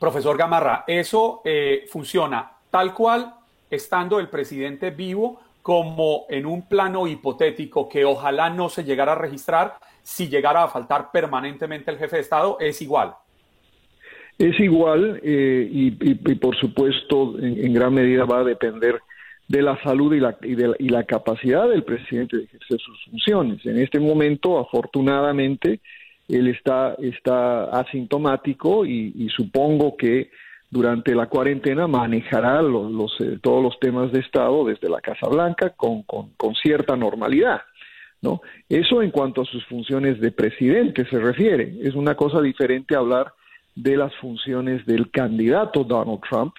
Speaker 15: Profesor Gamarra, eso funciona tal cual estando el presidente vivo como en un plano hipotético que ojalá no se llegara a registrar si llegara a faltar permanentemente el jefe de Estado, es igual.
Speaker 19: Es igual eh, y, por supuesto en, gran medida va a depender de la salud y la, y, la, capacidad del presidente de ejercer sus funciones. En este momento, afortunadamente, él está, está asintomático y supongo que durante la cuarentena manejará los, eh, todos los temas de Estado desde la Casa Blanca con, con, cierta normalidad. ¿no? Eso en cuanto a sus funciones de presidente se refiere. Es una cosa diferente hablar de las funciones del candidato Donald Trump,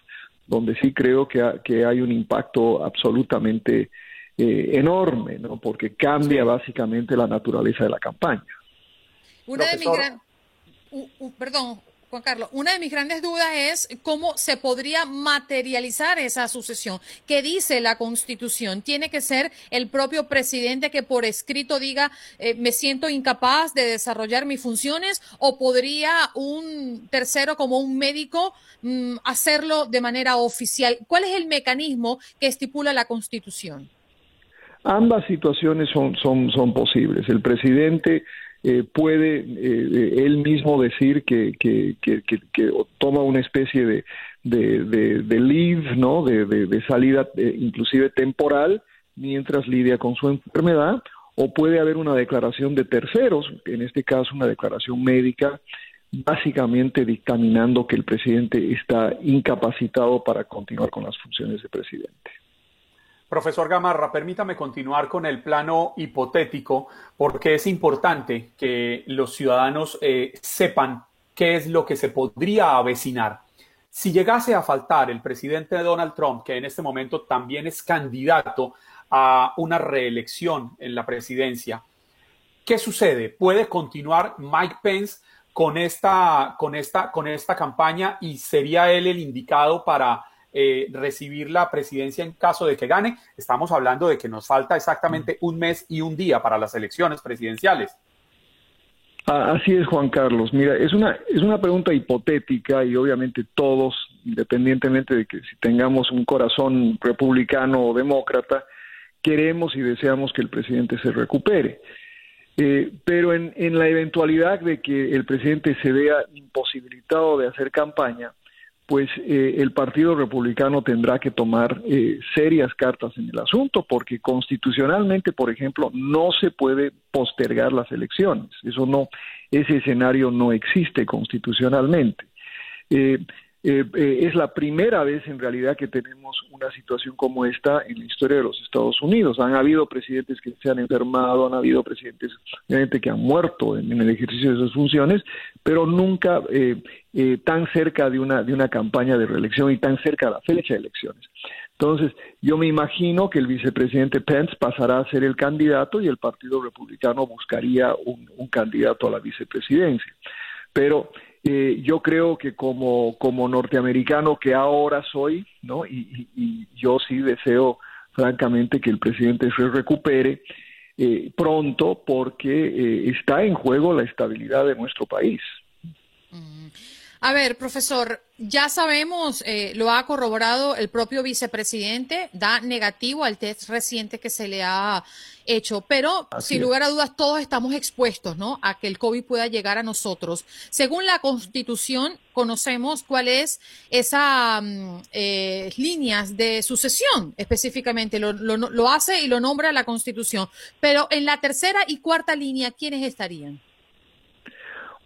Speaker 19: donde sí creo que, que hay un impacto absolutamente eh, enorme, ¿no? porque cambia básicamente la naturaleza de la campaña.
Speaker 1: Una de mis perdón, Juan Carlos, una de mis grandes dudas es cómo se podría materializar esa sucesión. ¿Qué dice la Constitución? ¿Tiene que ser el propio presidente que por escrito diga eh, me siento incapaz de desarrollar mis funciones o podría un tercero como un médico mm, hacerlo de manera oficial? ¿Cuál es el mecanismo que estipula la Constitución?
Speaker 19: Ambas situaciones son, son, son posibles. El presidente eh, puede eh, él mismo decir que, toma una especie de, leave, ¿no? De, de salida eh, inclusive temporal mientras lidia con su enfermedad, o puede haber una declaración de terceros, en este caso una declaración médica, básicamente dictaminando que el presidente está incapacitado para continuar con las funciones de presidente.
Speaker 15: Profesor Gamarra, permítame continuar con el plano hipotético porque es importante que los ciudadanos eh, sepan qué es lo que se podría avecinar. Si llegase a faltar el presidente Donald Trump, que en este momento también es candidato a una reelección en la presidencia, ¿qué sucede? ¿Puede continuar Mike Pence con esta, con esta, con esta campaña y sería él el indicado para eh, recibir la presidencia en caso de que gane. Estamos hablando de que nos falta exactamente un mes y un día para las elecciones presidenciales.
Speaker 19: Así es, Juan Carlos. Mira, es una, es una pregunta hipotética y obviamente todos, independientemente de que si tengamos un corazón republicano o demócrata, queremos y deseamos que el presidente se recupere. Eh, pero en, en la eventualidad de que el presidente se vea imposibilitado de hacer campaña, pues eh, el Partido Republicano tendrá que tomar eh, serias cartas en el asunto, porque constitucionalmente, por ejemplo, no se puede postergar las elecciones. Eso no, ese escenario no existe constitucionalmente. Eh, eh, eh, es la primera vez en realidad que tenemos una situación como esta en la historia de los Estados Unidos. Han habido presidentes que se han enfermado, han habido presidentes obviamente, que han muerto en, el ejercicio de sus funciones, pero nunca eh, tan cerca de una, de una campaña de reelección y tan cerca de la fecha de elecciones. Entonces, yo me imagino que el vicepresidente Pence pasará a ser el candidato y el Partido Republicano buscaría un candidato a la vicepresidencia. Pero eh, yo creo que como, como norteamericano que ahora soy, ¿no? Y, y, yo sí deseo, francamente, que el presidente se recupere eh, pronto porque eh, está en juego la estabilidad de nuestro país.
Speaker 1: A ver, profesor, ya sabemos, eh, lo ha corroborado el propio vicepresidente, da negativo al test reciente que se le ha hecho, pero
Speaker 20: Así
Speaker 1: sin
Speaker 20: es.
Speaker 1: lugar a dudas todos estamos expuestos, ¿no? A que el COVID pueda llegar a nosotros. Según la Constitución, conocemos cuál es esa mm, eh, líneas de sucesión específicamente, lo, lo, lo hace y lo nombra la Constitución. Pero en la tercera y cuarta línea, ¿quiénes estarían?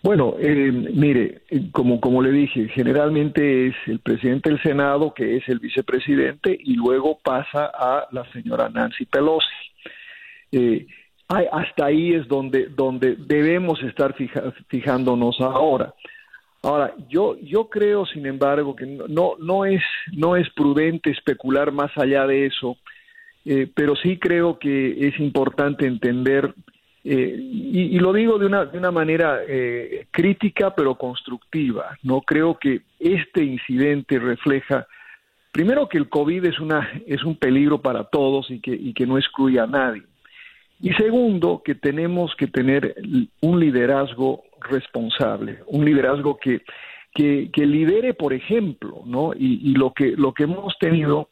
Speaker 19: Bueno, eh, mire, como, como le dije, generalmente es el presidente del Senado que es el vicepresidente y luego pasa a la señora Nancy Pelosi. Eh, hay- hasta ahí es donde, donde debemos estar fijándonos ahora. Ahora, yo, yo creo, sin embargo, que no, no, no es, no es prudente especular más allá de eso, eh, pero sí creo que es importante entender, eh, y, y lo digo de una, de una manera eh, crítica pero constructiva, no creo que este incidente refleja, primero que el COVID es, una, es un peligro para todos y que, y que no excluye a nadie. Y segundo, que tenemos que tener un liderazgo responsable, un liderazgo que, que, que lidere, por ejemplo, ¿no? Y, y lo, que, lo que hemos tenido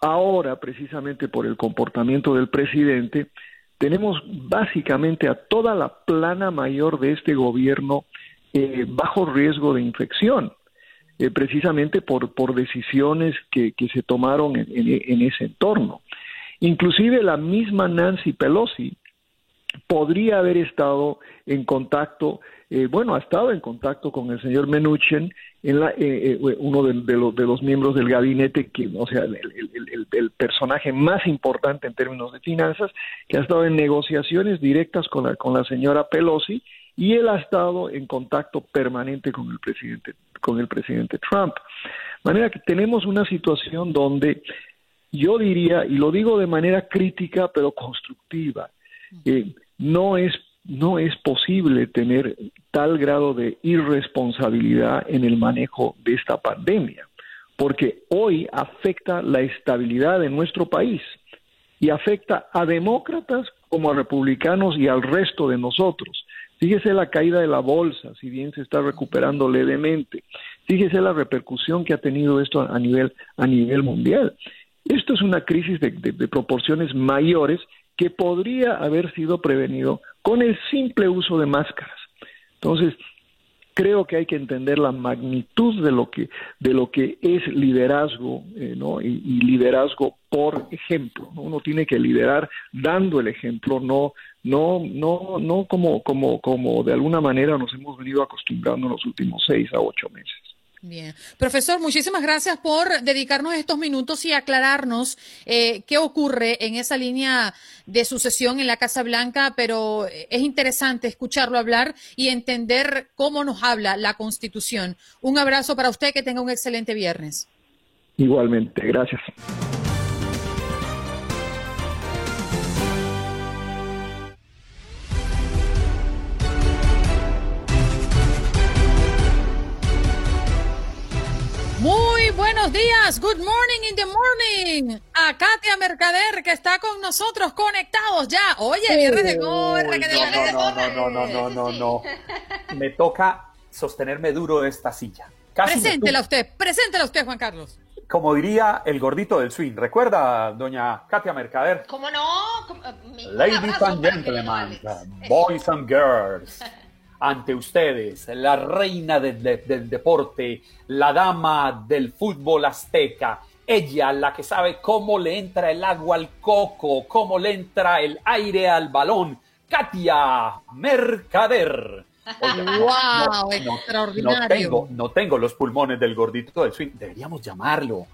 Speaker 19: ahora, precisamente por el comportamiento del presidente, tenemos básicamente a toda la plana mayor de este gobierno eh, bajo riesgo de infección, eh, precisamente por, por decisiones que, que se tomaron en, en- en ese entorno. Inclusive la misma Nancy Pelosi podría haber estado en contacto, eh, bueno, ha estado en contacto con el señor Menuchen, en la, eh, eh, uno de, de los, de los miembros del gabinete, que, o sea, el, el- el- el- el personaje más importante en términos de finanzas, que ha estado en negociaciones directas con la, con la señora Pelosi, y él ha estado en contacto permanente con el presidente, con el presidente Trump. De manera que tenemos una situación donde yo diría, y lo digo de manera crítica pero constructiva, eh, no es no es posible tener tal grado de irresponsabilidad en el manejo de esta pandemia, porque hoy afecta la estabilidad de nuestro país y afecta a demócratas como a republicanos y al resto de nosotros. Fíjese la caída de la bolsa, si bien se está recuperando levemente. Fíjese la repercusión que ha tenido esto a nivel, a nivel mundial. Esto es una crisis de, proporciones mayores que podría haber sido prevenido con el simple uso de máscaras. Entonces, creo que hay que entender la magnitud de lo que de lo que es liderazgo eh, ¿no? y, y liderazgo por ejemplo ¿no? uno tiene que liderar dando el ejemplo no no no no como como como de alguna manera nos hemos venido acostumbrando en los últimos seis a ocho meses
Speaker 1: Bien. Profesor, muchísimas gracias por dedicarnos estos minutos y aclararnos eh, qué ocurre en esa línea de sucesión en la Casa Blanca, pero eh, es interesante escucharlo hablar y entender cómo nos habla la Constitución. Un abrazo para usted, que tenga un excelente viernes.
Speaker 19: igualmente gracias
Speaker 1: días, good morning in the morning. A Katia Mercader que está con nosotros conectados ya. Oye, viernes de gorra, que de
Speaker 15: no, no, no, no, no, no, no, no. Me toca sostenerme duro de esta silla. Casi
Speaker 1: Preséntela usted, preséntela usted, Juan Carlos.
Speaker 15: Como diría el gordito del swing. ¿Recuerda, doña Katia Mercader?
Speaker 20: ¿Cómo no? ¿Cómo-
Speaker 15: Ladies and gentlemen, boys and girls, ante ustedes, la reina de- de- del deporte, la dama del fútbol azteca, ella la que sabe cómo le entra el agua al coco, cómo le entra el aire al balón, Katia Mercader.
Speaker 1: Wow, extraordinario.
Speaker 15: no tengo, no tengo los pulmones del gordito del swing. Deberíamos llamarlo.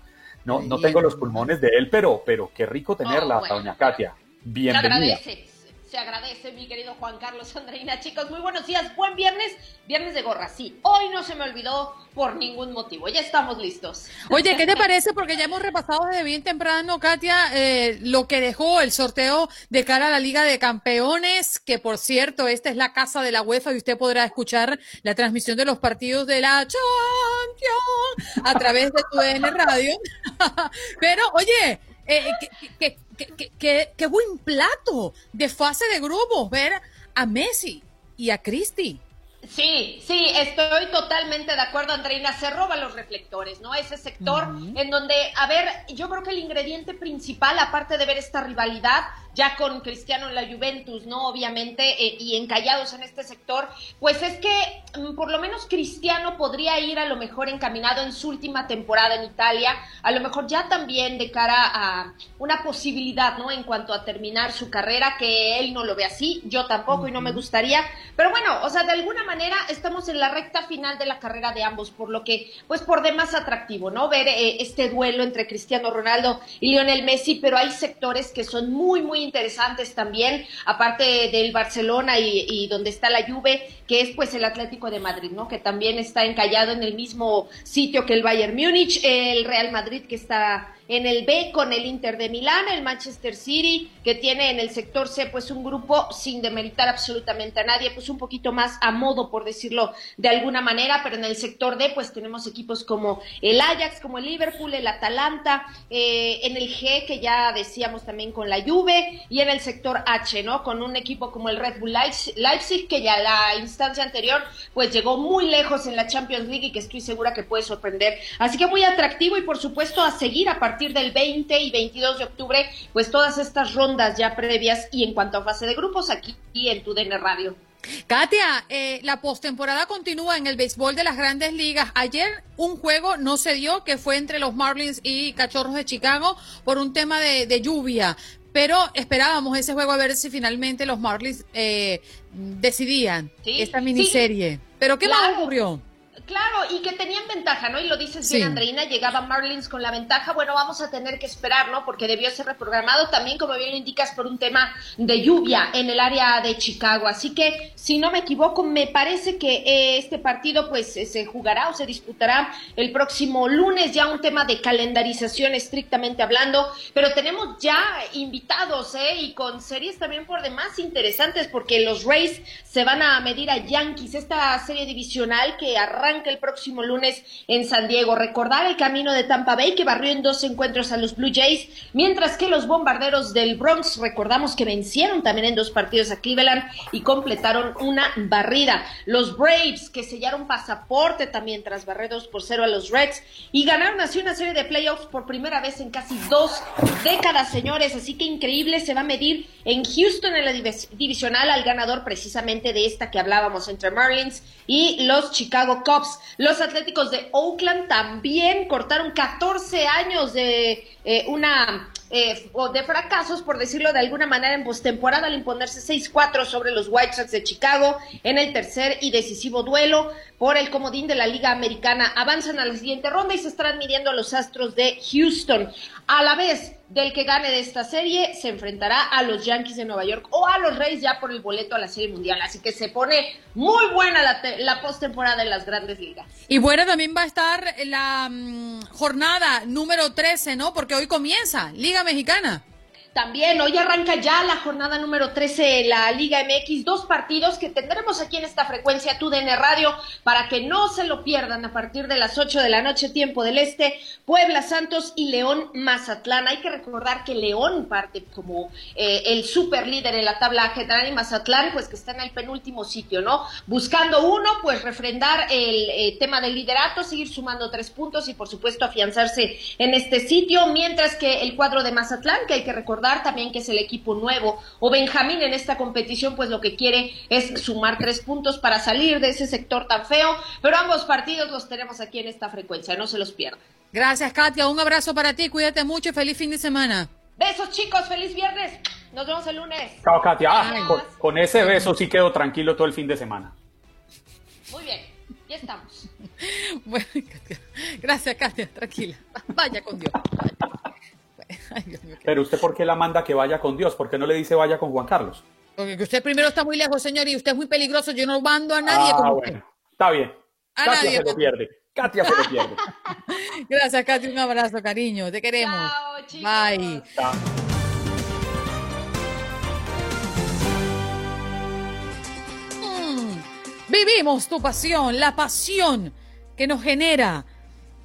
Speaker 15: No, no tengo los pulmones de él, pero, pero qué rico tenerla,
Speaker 20: Oh, bueno.
Speaker 15: doña Katia. Bienvenida.
Speaker 20: agradece, se agradece, mi querido Juan Carlos Andreina. Chicos, muy buenos días, buen viernes, viernes de gorra. Sí, hoy no se me olvidó por ningún motivo, ya estamos listos.
Speaker 1: Oye, ¿qué te parece? Porque ya hemos repasado desde bien temprano, Katia, eh, lo que dejó el sorteo de cara a la Liga de Campeones, que por cierto, esta es la casa de la UEFA y usted podrá escuchar la transmisión de los partidos de la Champions a través de tu DN Radio. Pero, oye, eh, que, que- que- que- que- buen plato de fase de grupos ver a Messi y a Cristi.
Speaker 20: Sí, sí, estoy totalmente de acuerdo, Andreina. Se roban los reflectores, ¿no? Ese sector en donde, a ver, yo creo que el ingrediente principal, aparte de ver esta rivalidad, ya con Cristiano en la Juventus, ¿no? Obviamente, eh, y encallados en este sector, pues es que mm, por lo menos Cristiano podría ir a lo mejor encaminado en su última temporada en Italia, a lo mejor ya también de cara a una posibilidad, ¿no? En cuanto a terminar su carrera, que él no lo ve así, yo tampoco y no me gustaría, pero bueno, o sea, de alguna manera estamos en la recta final de la carrera de ambos, por lo que, pues por demás atractivo, ¿no? Ver eh, este duelo entre Cristiano Ronaldo y Lionel Messi, pero hay sectores que son muy, muy interesantes también, aparte del Barcelona y, y donde está la Juve, que es pues el Atlético de Madrid, ¿no? Que también está encallado en el mismo sitio que el Bayern Múnich, el Real Madrid que está en el B con el Inter de Milán, el Manchester City, que tiene en el sector C pues un grupo sin demeritar absolutamente a nadie, pues un poquito más a modo, por decirlo de alguna manera, pero en el sector D pues tenemos equipos como el Ajax, como el Liverpool, el Atalanta, eh, en el G que ya decíamos también con la Juve, y en el sector H, ¿no? Con un equipo como el Red Bull Leipzig, que ya la instancia anterior pues llegó muy lejos en la Champions League y que estoy segura que puede sorprender. Así que muy atractivo y por supuesto a seguir a partir del 20 y 22 de octubre, pues todas estas rondas ya previas y en cuanto a fase de grupos aquí en tu DN Radio.
Speaker 1: Katia, eh, la postemporada continúa en el béisbol de las grandes ligas. Ayer un juego no se dio, que fue entre los Marlins y Cachorros de Chicago por un tema de, de lluvia. Pero esperábamos ese juego a ver si finalmente los Marlins eh, decidían
Speaker 20: Sí,
Speaker 1: esta
Speaker 20: sí.
Speaker 1: miniserie. Pero ¿qué más
Speaker 20: Claro.
Speaker 1: ocurrió?
Speaker 20: Claro, y que tenían ventaja, ¿no? Y lo dices
Speaker 1: Sí.
Speaker 20: bien, Andreina, llegaba Marlins con la ventaja. Bueno, vamos a tener que esperar, ¿no? Porque debió ser reprogramado también, como bien lo indicas, por un tema de lluvia en el área de Chicago. Así que, si no me equivoco, me parece que eh, este partido, pues, eh, se jugará o se disputará el próximo lunes, ya un tema de calendarización estrictamente hablando. Pero tenemos ya invitados, ¿eh? Y con series también por demás interesantes, porque los Rays se van a medir a Yankees, esta serie divisional que arranca el próximo lunes en San Diego. Recordar el camino de Tampa Bay que barrió en dos encuentros a los Blue Jays, mientras que los bombarderos del Bronx, recordamos que vencieron también en dos partidos a Cleveland y completaron una barrida. Los Braves que sellaron pasaporte también tras barrer dos por cero a los Reds y ganaron así una serie de playoffs por primera vez en casi dos décadas, señores. Así que increíble, se va a medir en Houston en la divis- divisional al ganador precisamente de esta que hablábamos entre Marlins y los Chicago Cubs. Los Atléticos de Oakland también cortaron 14 años de eh, una eh, o de fracasos, por decirlo de alguna manera, en postemporada al imponerse 6-4 sobre los White Sox de Chicago en el tercer y decisivo duelo por el comodín de la Liga Americana. Avanzan a la siguiente ronda y se estarán midiendo a los Astros de Houston. A la vez del que gane de esta serie, se enfrentará a los Yankees de Nueva York o a los Reyes ya por el boleto a la Serie Mundial. Así que se pone muy buena la, la postemporada en las grandes ligas.
Speaker 1: Y bueno, también va a estar la mm, jornada número 13, ¿no? Porque hoy comienza Liga Mexicana.
Speaker 20: También hoy arranca ya la jornada número 13 de la Liga MX, dos partidos que tendremos aquí en esta frecuencia TUDN Radio para que no se lo pierdan a partir de las 8 de la noche tiempo del Este, Puebla Santos y León Mazatlán. Hay que recordar que León parte como eh, el super líder en la tabla general y Mazatlán pues que está en el penúltimo sitio, ¿no? Buscando uno, pues refrendar el eh, tema del liderato, seguir sumando tres puntos y por supuesto afianzarse en este sitio, mientras que el cuadro de Mazatlán, que hay que recordar también que es el equipo nuevo o Benjamín en esta competición, pues lo que quiere es sumar tres puntos para salir de ese sector tan feo, pero ambos partidos los tenemos aquí en esta frecuencia, no se los pierdan.
Speaker 1: Gracias, Katia. Un abrazo para ti. Cuídate mucho y feliz fin de semana.
Speaker 20: Besos, chicos. Feliz viernes. Nos vemos el lunes.
Speaker 15: Chao, Katia. Ah, con, ese beso sí quedo tranquilo todo el fin de semana.
Speaker 20: Muy bien. Ya estamos.
Speaker 1: Bueno, Gracias, Katia. Tranquila. Vaya con Dios.
Speaker 15: Pero usted, ¿por qué la manda que vaya con Dios? ¿Por qué no le dice vaya con Juan Carlos?
Speaker 1: Porque usted primero está muy lejos, señor, y usted es muy peligroso. Yo no mando a nadie.
Speaker 15: Ah, bueno. Está bien. Katia se lo pierde. Katia se lo pierde.
Speaker 1: Gracias, Katia. Un abrazo, cariño. Te queremos. Chao, chicos. Bye. Mm. Vivimos tu pasión, la pasión que nos genera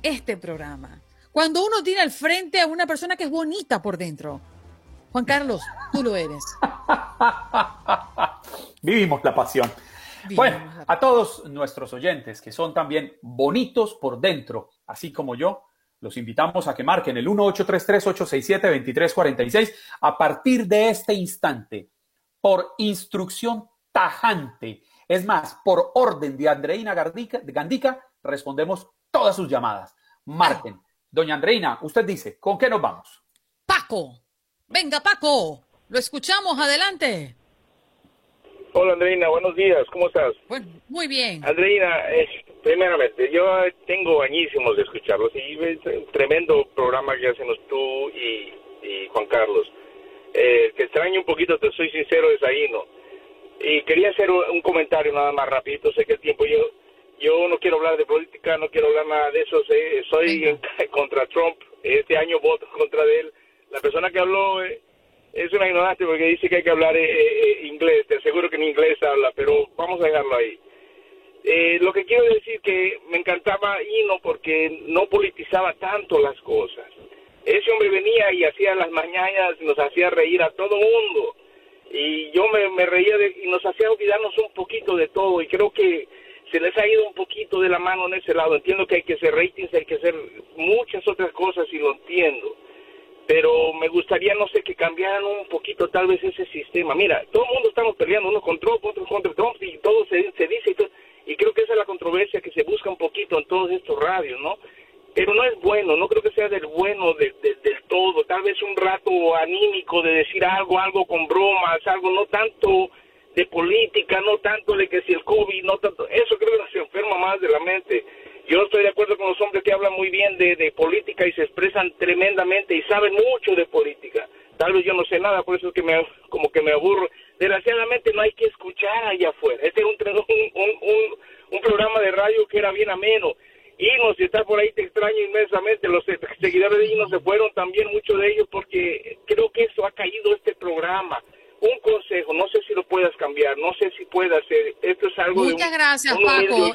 Speaker 1: este programa. Cuando uno tiene al frente a una persona que es bonita por dentro. Juan Carlos, tú lo eres.
Speaker 15: Vivimos la pasión. bueno, a todos nuestros oyentes que son también bonitos por dentro, así como yo, los invitamos a que marquen el 1833-867-2346 a partir de este instante, por instrucción tajante. Es más, por orden de Andreina Gandica, respondemos todas sus llamadas. Marquen Doña Andreina, usted dice, ¿con qué nos vamos?
Speaker 1: Paco. Venga, Paco. Lo escuchamos. Adelante.
Speaker 21: Hola, Andreina. Buenos días. ¿Cómo estás?
Speaker 1: Bueno, muy bien.
Speaker 21: Andreina, primeramente, yo tengo añísimos de escucharlos y es un tremendo programa que hacemos tú y, Juan Carlos. Eh, que extraño un poquito, te soy sincero, es ahí, ¿no? Y quería hacer un, comentario nada más rapidito. Sé que el tiempo yo yo no quiero hablar de política, no quiero hablar nada de eso. Soy contra Trump. Este año voto contra él. La persona que habló eh, es una ignorante porque dice que hay que hablar eh, eh, inglés. Te aseguro que en inglés habla, pero vamos a dejarlo ahí. lo que quiero decir que me encantaba Hino porque no politizaba tanto las cosas. Ese hombre venía y hacía las mañanas y nos hacía reír a todo mundo. Y yo me, me reía de, y nos hacía olvidarnos un poquito de todo. Y creo que se les ha ido un poquito de la mano en ese lado. Entiendo que hay que hacer ratings, hay que hacer muchas otras cosas y lo entiendo. Pero me gustaría, no sé, que cambiaran un poquito tal vez ese sistema. Mira, todo el mundo estamos peleando, uno contra Trump, otro contra Trump y todo se, dice y, creo que esa es la controversia que se busca un poquito en todos estos radios, ¿no? Pero no es bueno, no creo que sea del bueno del todo. Tal vez un rato anímico de decir algo, algo con bromas, algo no tanto de política, no tanto de que si el COVID, no tanto, eso creo que se enferma más de la mente. Yo estoy de acuerdo con los hombres que hablan muy bien de, de política y se expresan tremendamente y saben mucho de política. Tal vez yo no sé nada, por eso es que me, como que me aburro. Desgraciadamente no hay que escuchar allá afuera. Este es un, un, un, un programa de radio que era bien ameno. Inos, si está por ahí, te extraño inmensamente. Los seguidores de Inos se fueron también, muchos de ellos, porque creo que eso ha caído este programa un consejo, no sé si lo puedas cambiar, no sé si puedas hacer, esto es algo
Speaker 1: Muchas gracias, Paco.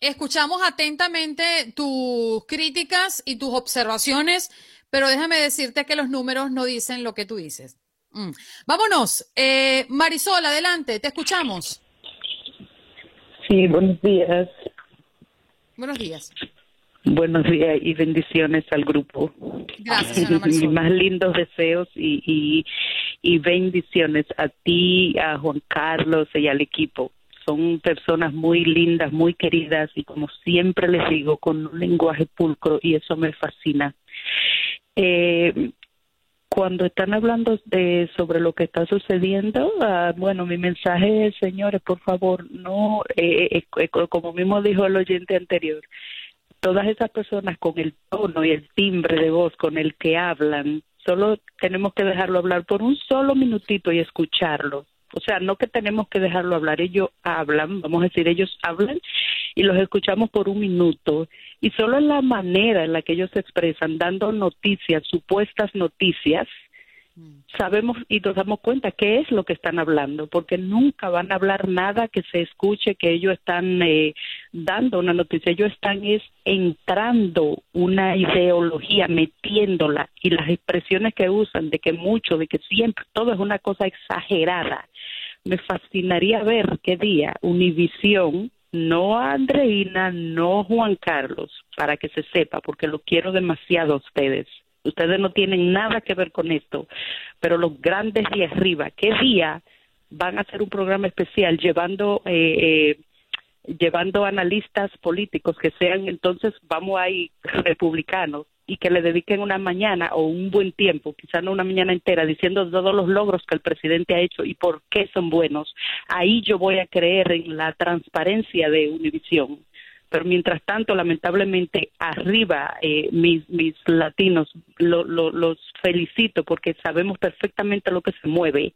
Speaker 1: Escuchamos atentamente tus críticas y tus observaciones, pero déjame decirte que los números no dicen lo que tú dices. Mm. Vámonos. Eh, Marisol, adelante, te escuchamos.
Speaker 22: Sí, buenos días.
Speaker 1: Buenos días.
Speaker 22: Buenos días y bendiciones al grupo.
Speaker 1: Gracias, Mis
Speaker 22: más lindos deseos y, y, bendiciones a ti, a Juan Carlos y al equipo. Son personas muy lindas, muy queridas y como siempre les digo, con un lenguaje pulcro y eso me fascina. Eh, cuando están hablando de, sobre lo que está sucediendo, ah, bueno, mi mensaje es, señores, por favor, no, eh, eh, como mismo dijo el oyente anterior, todas esas personas con el tono y el timbre de voz con el que hablan, solo tenemos que dejarlo hablar por un solo minutito y escucharlo. O sea, no que tenemos que dejarlo hablar, ellos hablan, vamos a decir, ellos hablan y los escuchamos por un minuto. Y solo en la manera en la que ellos se expresan, dando noticias, supuestas noticias, sabemos y nos damos cuenta qué es lo que están hablando, porque nunca van a hablar nada que se escuche que ellos están eh, dando una noticia, ellos están es entrando una ideología, metiéndola y las expresiones que usan de que mucho, de que siempre, todo es una cosa exagerada. Me fascinaría ver qué día Univisión no a Andreina, no Juan Carlos, para que se sepa, porque lo quiero demasiado a ustedes ustedes no tienen nada que ver con esto, pero los grandes de arriba, ¿qué día van a hacer un programa especial llevando eh, eh, llevando analistas políticos que sean entonces vamos ahí republicanos y que le dediquen una mañana o un buen tiempo, quizás no una mañana entera, diciendo todos los logros que el presidente ha hecho y por qué son buenos. Ahí yo voy a creer en la transparencia de Univisión pero mientras tanto, lamentablemente, arriba eh, mis, mis latinos los felicito porque sabemos perfectamente lo que se mueve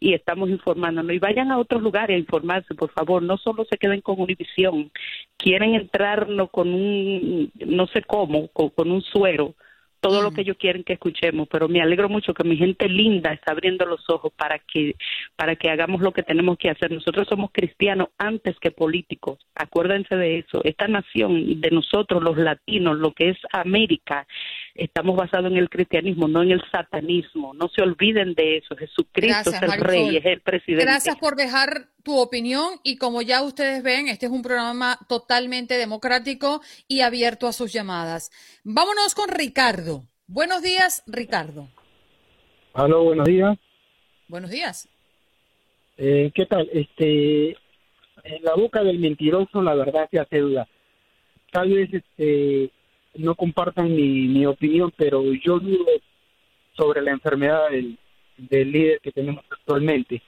Speaker 22: y estamos informándonos. Y vayan a otros lugares a informarse, por favor. No solo se queden con Univisión. Quieren entrarnos con un, no sé cómo, con un suero todo lo que ellos quieren que escuchemos, pero me alegro mucho que mi gente linda está abriendo los ojos para que para que hagamos lo que tenemos que hacer. Nosotros somos cristianos antes que políticos. Acuérdense de eso. Esta nación de nosotros los latinos, lo que es América, estamos basados en el cristianismo, no en el satanismo. No se olviden de eso. Jesucristo es el rey, es el presidente.
Speaker 1: Gracias por dejar tu opinión y como ya ustedes ven, este es un programa totalmente democrático y abierto a sus llamadas. Vámonos con Ricardo. Buenos días, Ricardo.
Speaker 23: Aló, buenos días.
Speaker 1: Buenos días.
Speaker 23: Eh, ¿Qué tal? Este, en la boca del mentiroso la verdad se hace duda. Tal vez este, no compartan mi, mi opinión, pero yo dudo sobre la enfermedad del, del líder que tenemos actualmente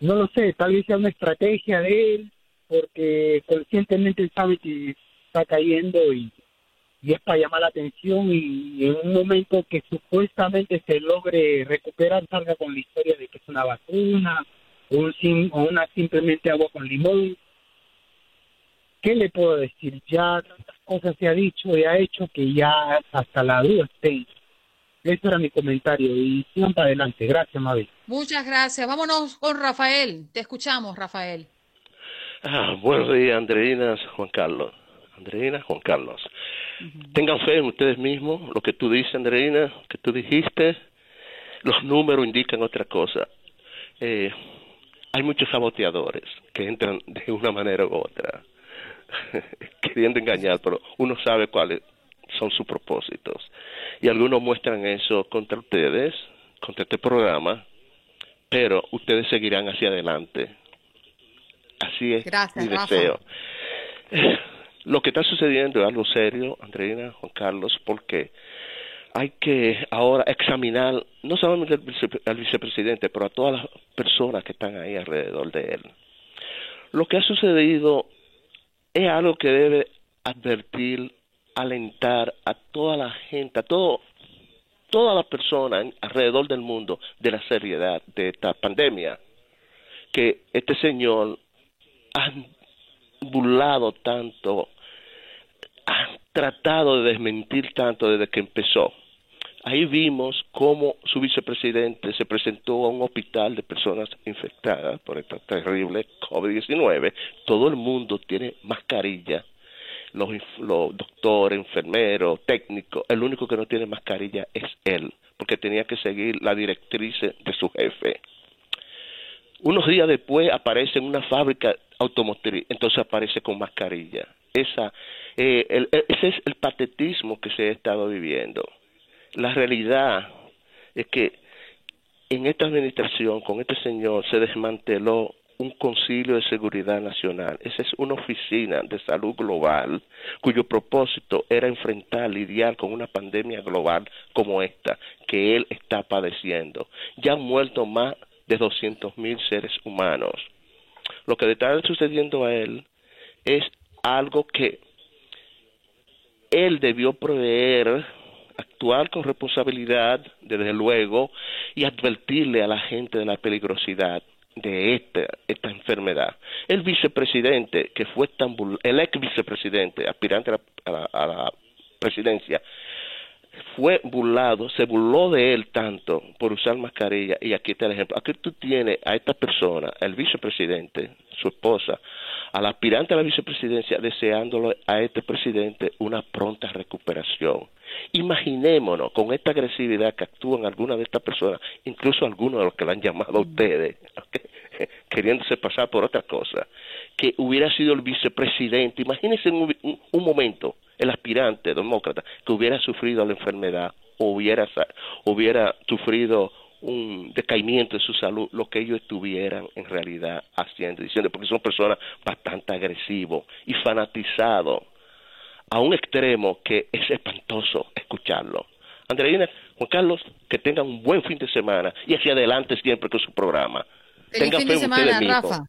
Speaker 23: no lo sé, tal vez sea una estrategia de él, porque conscientemente él sabe que está cayendo y, y es para llamar la atención y en un momento que supuestamente se logre recuperar salga con la historia de que es una vacuna o, un o una simplemente agua con limón. ¿Qué le puedo decir? Ya tantas cosas se ha dicho y ha hecho que ya hasta la duda esté ese era mi comentario y sigan para adelante. Gracias, Mabel.
Speaker 1: Muchas gracias. Vámonos con Rafael. Te escuchamos, Rafael.
Speaker 24: Ah, buenos días, Andreina, Juan Carlos. Andreina, Juan Carlos. Tengan fe en ustedes mismos. Lo que tú dices, Andreina, que tú dijiste, los números indican otra cosa. Eh, hay muchos saboteadores que entran de una manera u otra, queriendo engañar, pero uno sabe cuáles son sus propósitos. Y algunos muestran eso contra ustedes, contra este programa, pero ustedes seguirán hacia adelante. Así es mi deseo. Lo que está sucediendo es algo serio, Andreina, Juan Carlos, porque hay que ahora examinar no solamente al, vicepresidente, pero a todas las personas que están ahí alrededor de él. Lo que ha sucedido es algo que debe advertir alentar a toda la gente, a todo, todas las personas alrededor del mundo de la seriedad de esta pandemia que este señor ha burlado tanto, ha tratado de desmentir tanto desde que empezó. Ahí vimos cómo su vicepresidente se presentó a un hospital de personas infectadas por esta terrible COVID-19. Todo el mundo tiene mascarilla los, los doctores, enfermeros, técnicos, el único que no tiene mascarilla es él, porque tenía que seguir la directriz de su jefe. Unos días después aparece en una fábrica automotriz, entonces aparece con mascarilla. Esa, eh, el, ese es el patetismo que se ha estado viviendo. La realidad es que en esta administración, con este señor, se desmanteló un concilio de seguridad nacional. Esa es una oficina de salud global cuyo propósito era enfrentar, lidiar con una pandemia global como esta que él está padeciendo. Ya han muerto más de 200 mil seres humanos. Lo que le está sucediendo a él es algo que él debió proveer actuar con responsabilidad, desde luego, y advertirle a la gente de la peligrosidad de esta, esta enfermedad. El vicepresidente, que fue tan el ex vicepresidente, aspirante a la, presidencia, fue burlado, se burló de él tanto por usar mascarilla. Y aquí está el ejemplo. Aquí tú tienes a esta persona, el vicepresidente, su esposa, al aspirante a la vicepresidencia, deseándole a este presidente una pronta recuperación. Imaginémonos con esta agresividad que actúan algunas de estas personas, incluso algunos de los que la han llamado a ustedes, queriéndose pasar por otra cosa, que hubiera sido el vicepresidente. Imagínense un, un momento el aspirante demócrata que hubiera sufrido la enfermedad o hubiera, hubiera sufrido un decaimiento de su salud, lo que ellos estuvieran en realidad haciendo, diciendo, porque son personas bastante agresivos y fanatizados a un extremo que es espantoso escucharlo. Andreina, Juan Carlos, que tengan un buen fin de semana y hacia adelante siempre con su programa.
Speaker 1: Tengan fin de semana, Rafa.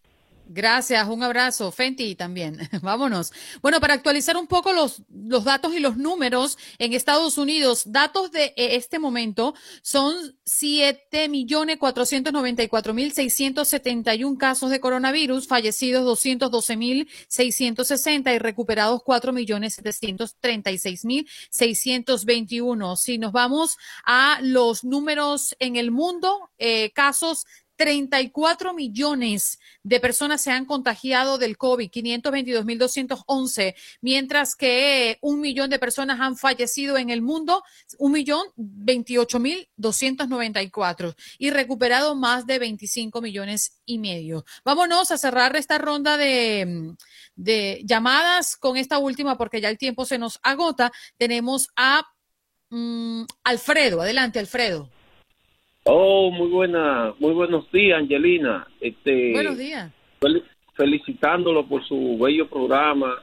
Speaker 1: Gracias, un abrazo. Fenty también. Vámonos. Bueno, para actualizar un poco los, los datos y los números en Estados Unidos, datos de eh, este momento son 7.494.671 casos de coronavirus, fallecidos 212.660 y recuperados 4.736.621. Si nos vamos a los números en el mundo, eh, casos 34 millones de personas se han contagiado del COVID, 522.211, mientras que un millón de personas han fallecido en el mundo, un millón 28.294 y recuperado más de 25 millones y medio. Vámonos a cerrar esta ronda de, llamadas con esta última porque ya el tiempo se nos agota. Tenemos a mm, Alfredo. Adelante, Alfredo.
Speaker 25: Oh, muy buena, muy buenos días, Angelina. Este,
Speaker 1: buenos días.
Speaker 25: felicitándolo por su bello programa.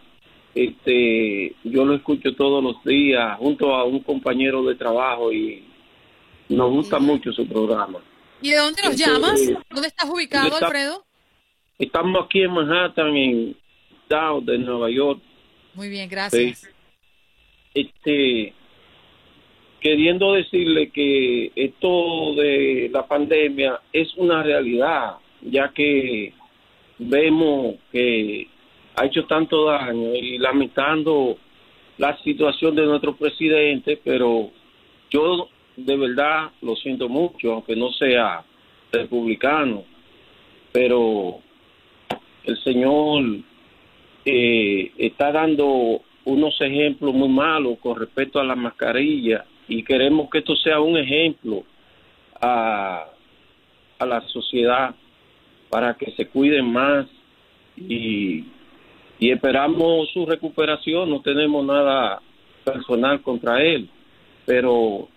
Speaker 25: Este, yo lo escucho todos los días junto a un compañero de trabajo y nos gusta mucho su programa.
Speaker 1: ¿Y de dónde nos este, llamas? ¿Dónde estás ubicado, Alfredo?
Speaker 25: Estamos aquí en Manhattan, en Down de Nueva York.
Speaker 1: Muy bien, gracias.
Speaker 25: Este, queriendo decirle que esto de la pandemia es una realidad, ya que vemos que ha hecho tanto daño y lamentando la situación de nuestro presidente, pero yo de verdad lo siento mucho, aunque no sea republicano, pero el señor eh, está dando unos ejemplos muy malos con respecto a la mascarilla y queremos que esto sea un ejemplo a, a la sociedad para que se cuiden más y, y esperamos su recuperación, no tenemos nada personal contra él, pero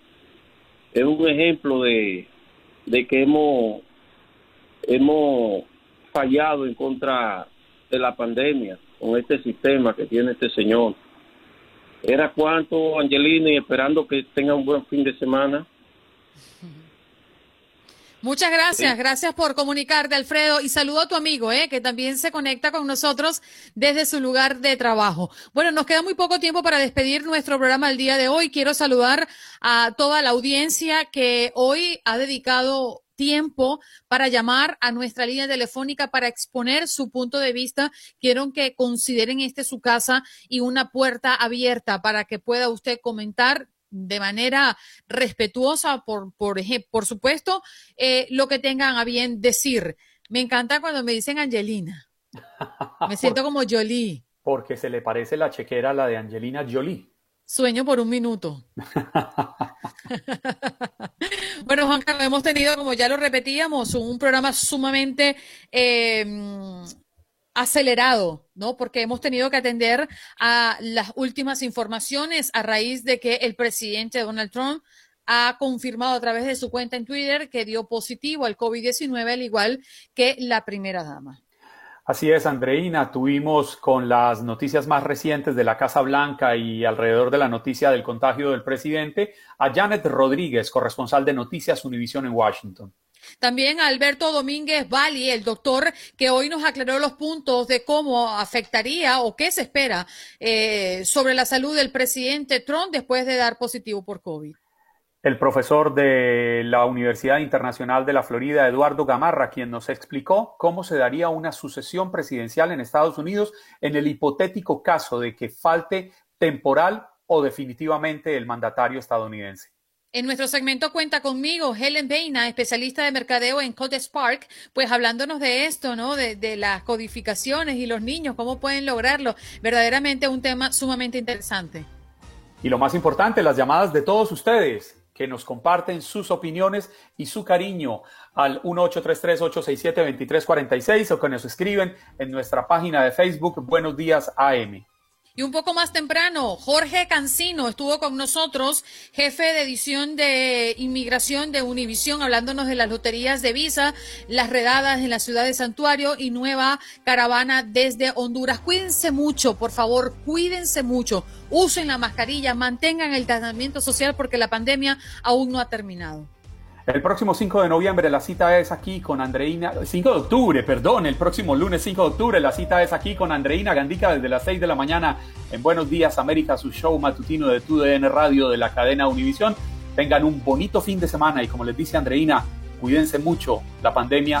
Speaker 25: es un ejemplo de, de que hemos, hemos fallado en contra de la pandemia con este sistema que tiene este señor. Era cuanto, Angelina, y esperando que tenga un buen fin de semana.
Speaker 1: Muchas gracias, gracias por comunicarte, Alfredo, y saludo a tu amigo, eh, que también se conecta con nosotros desde su lugar de trabajo. Bueno, nos queda muy poco tiempo para despedir nuestro programa el día de hoy. Quiero saludar a toda la audiencia que hoy ha dedicado tiempo para llamar a nuestra línea telefónica para exponer su punto de vista. Quiero que consideren este su casa y una puerta abierta para que pueda usted comentar de manera respetuosa, por, por, por supuesto, eh, lo que tengan a bien decir. Me encanta cuando me dicen Angelina. Me siento como Jolie.
Speaker 15: Porque se le parece la chequera a la de Angelina Jolie.
Speaker 1: Sueño por un minuto. bueno, Juan Carlos, hemos tenido, como ya lo repetíamos, un programa sumamente em, acelerado, ¿no? Porque hemos tenido que atender a las últimas informaciones a raíz de que el presidente Donald Trump ha confirmado a través de su cuenta en Twitter que dio positivo al COVID-19, al igual que la primera dama.
Speaker 15: Así es, Andreina. Tuvimos con las noticias más recientes de la Casa Blanca y alrededor de la noticia del contagio del presidente a Janet Rodríguez, corresponsal de Noticias Univision en Washington.
Speaker 1: También a Alberto Domínguez Bali, el doctor que hoy nos aclaró los puntos de cómo afectaría o qué se espera eh, sobre la salud del presidente Trump después de dar positivo por COVID
Speaker 15: el profesor de la Universidad Internacional de la Florida, Eduardo Gamarra, quien nos explicó cómo se daría una sucesión presidencial en Estados Unidos en el hipotético caso de que falte temporal o definitivamente el mandatario estadounidense.
Speaker 1: En nuestro segmento Cuenta conmigo, Helen Beina, especialista de mercadeo en Code Spark, pues hablándonos de esto, ¿no? De, de, las codificaciones y los niños, cómo pueden lograrlo. Verdaderamente un tema sumamente interesante.
Speaker 15: Y lo más importante, las llamadas de todos ustedes que nos comparten sus opiniones y su cariño al 1-833-867-2346 o que nos escriben en nuestra página de Facebook Buenos Días AM.
Speaker 1: Y un poco más temprano, Jorge Cancino estuvo con nosotros, jefe de edición de inmigración de Univisión, hablándonos de las loterías de visa, las redadas en la ciudad de Santuario y nueva caravana desde Honduras. Cuídense mucho, por favor, cuídense mucho. Usen la mascarilla, mantengan el tratamiento social porque la pandemia aún no ha terminado.
Speaker 15: El próximo 5 de noviembre la cita es aquí con Andreina, 5 de octubre, perdón, el próximo lunes 5 de octubre la cita es aquí con Andreina Gandica desde las 6 de la mañana en Buenos Días América, su show matutino de TUDN Radio de la cadena Univisión. Tengan un bonito fin de semana y como les dice Andreina, cuídense mucho, la pandemia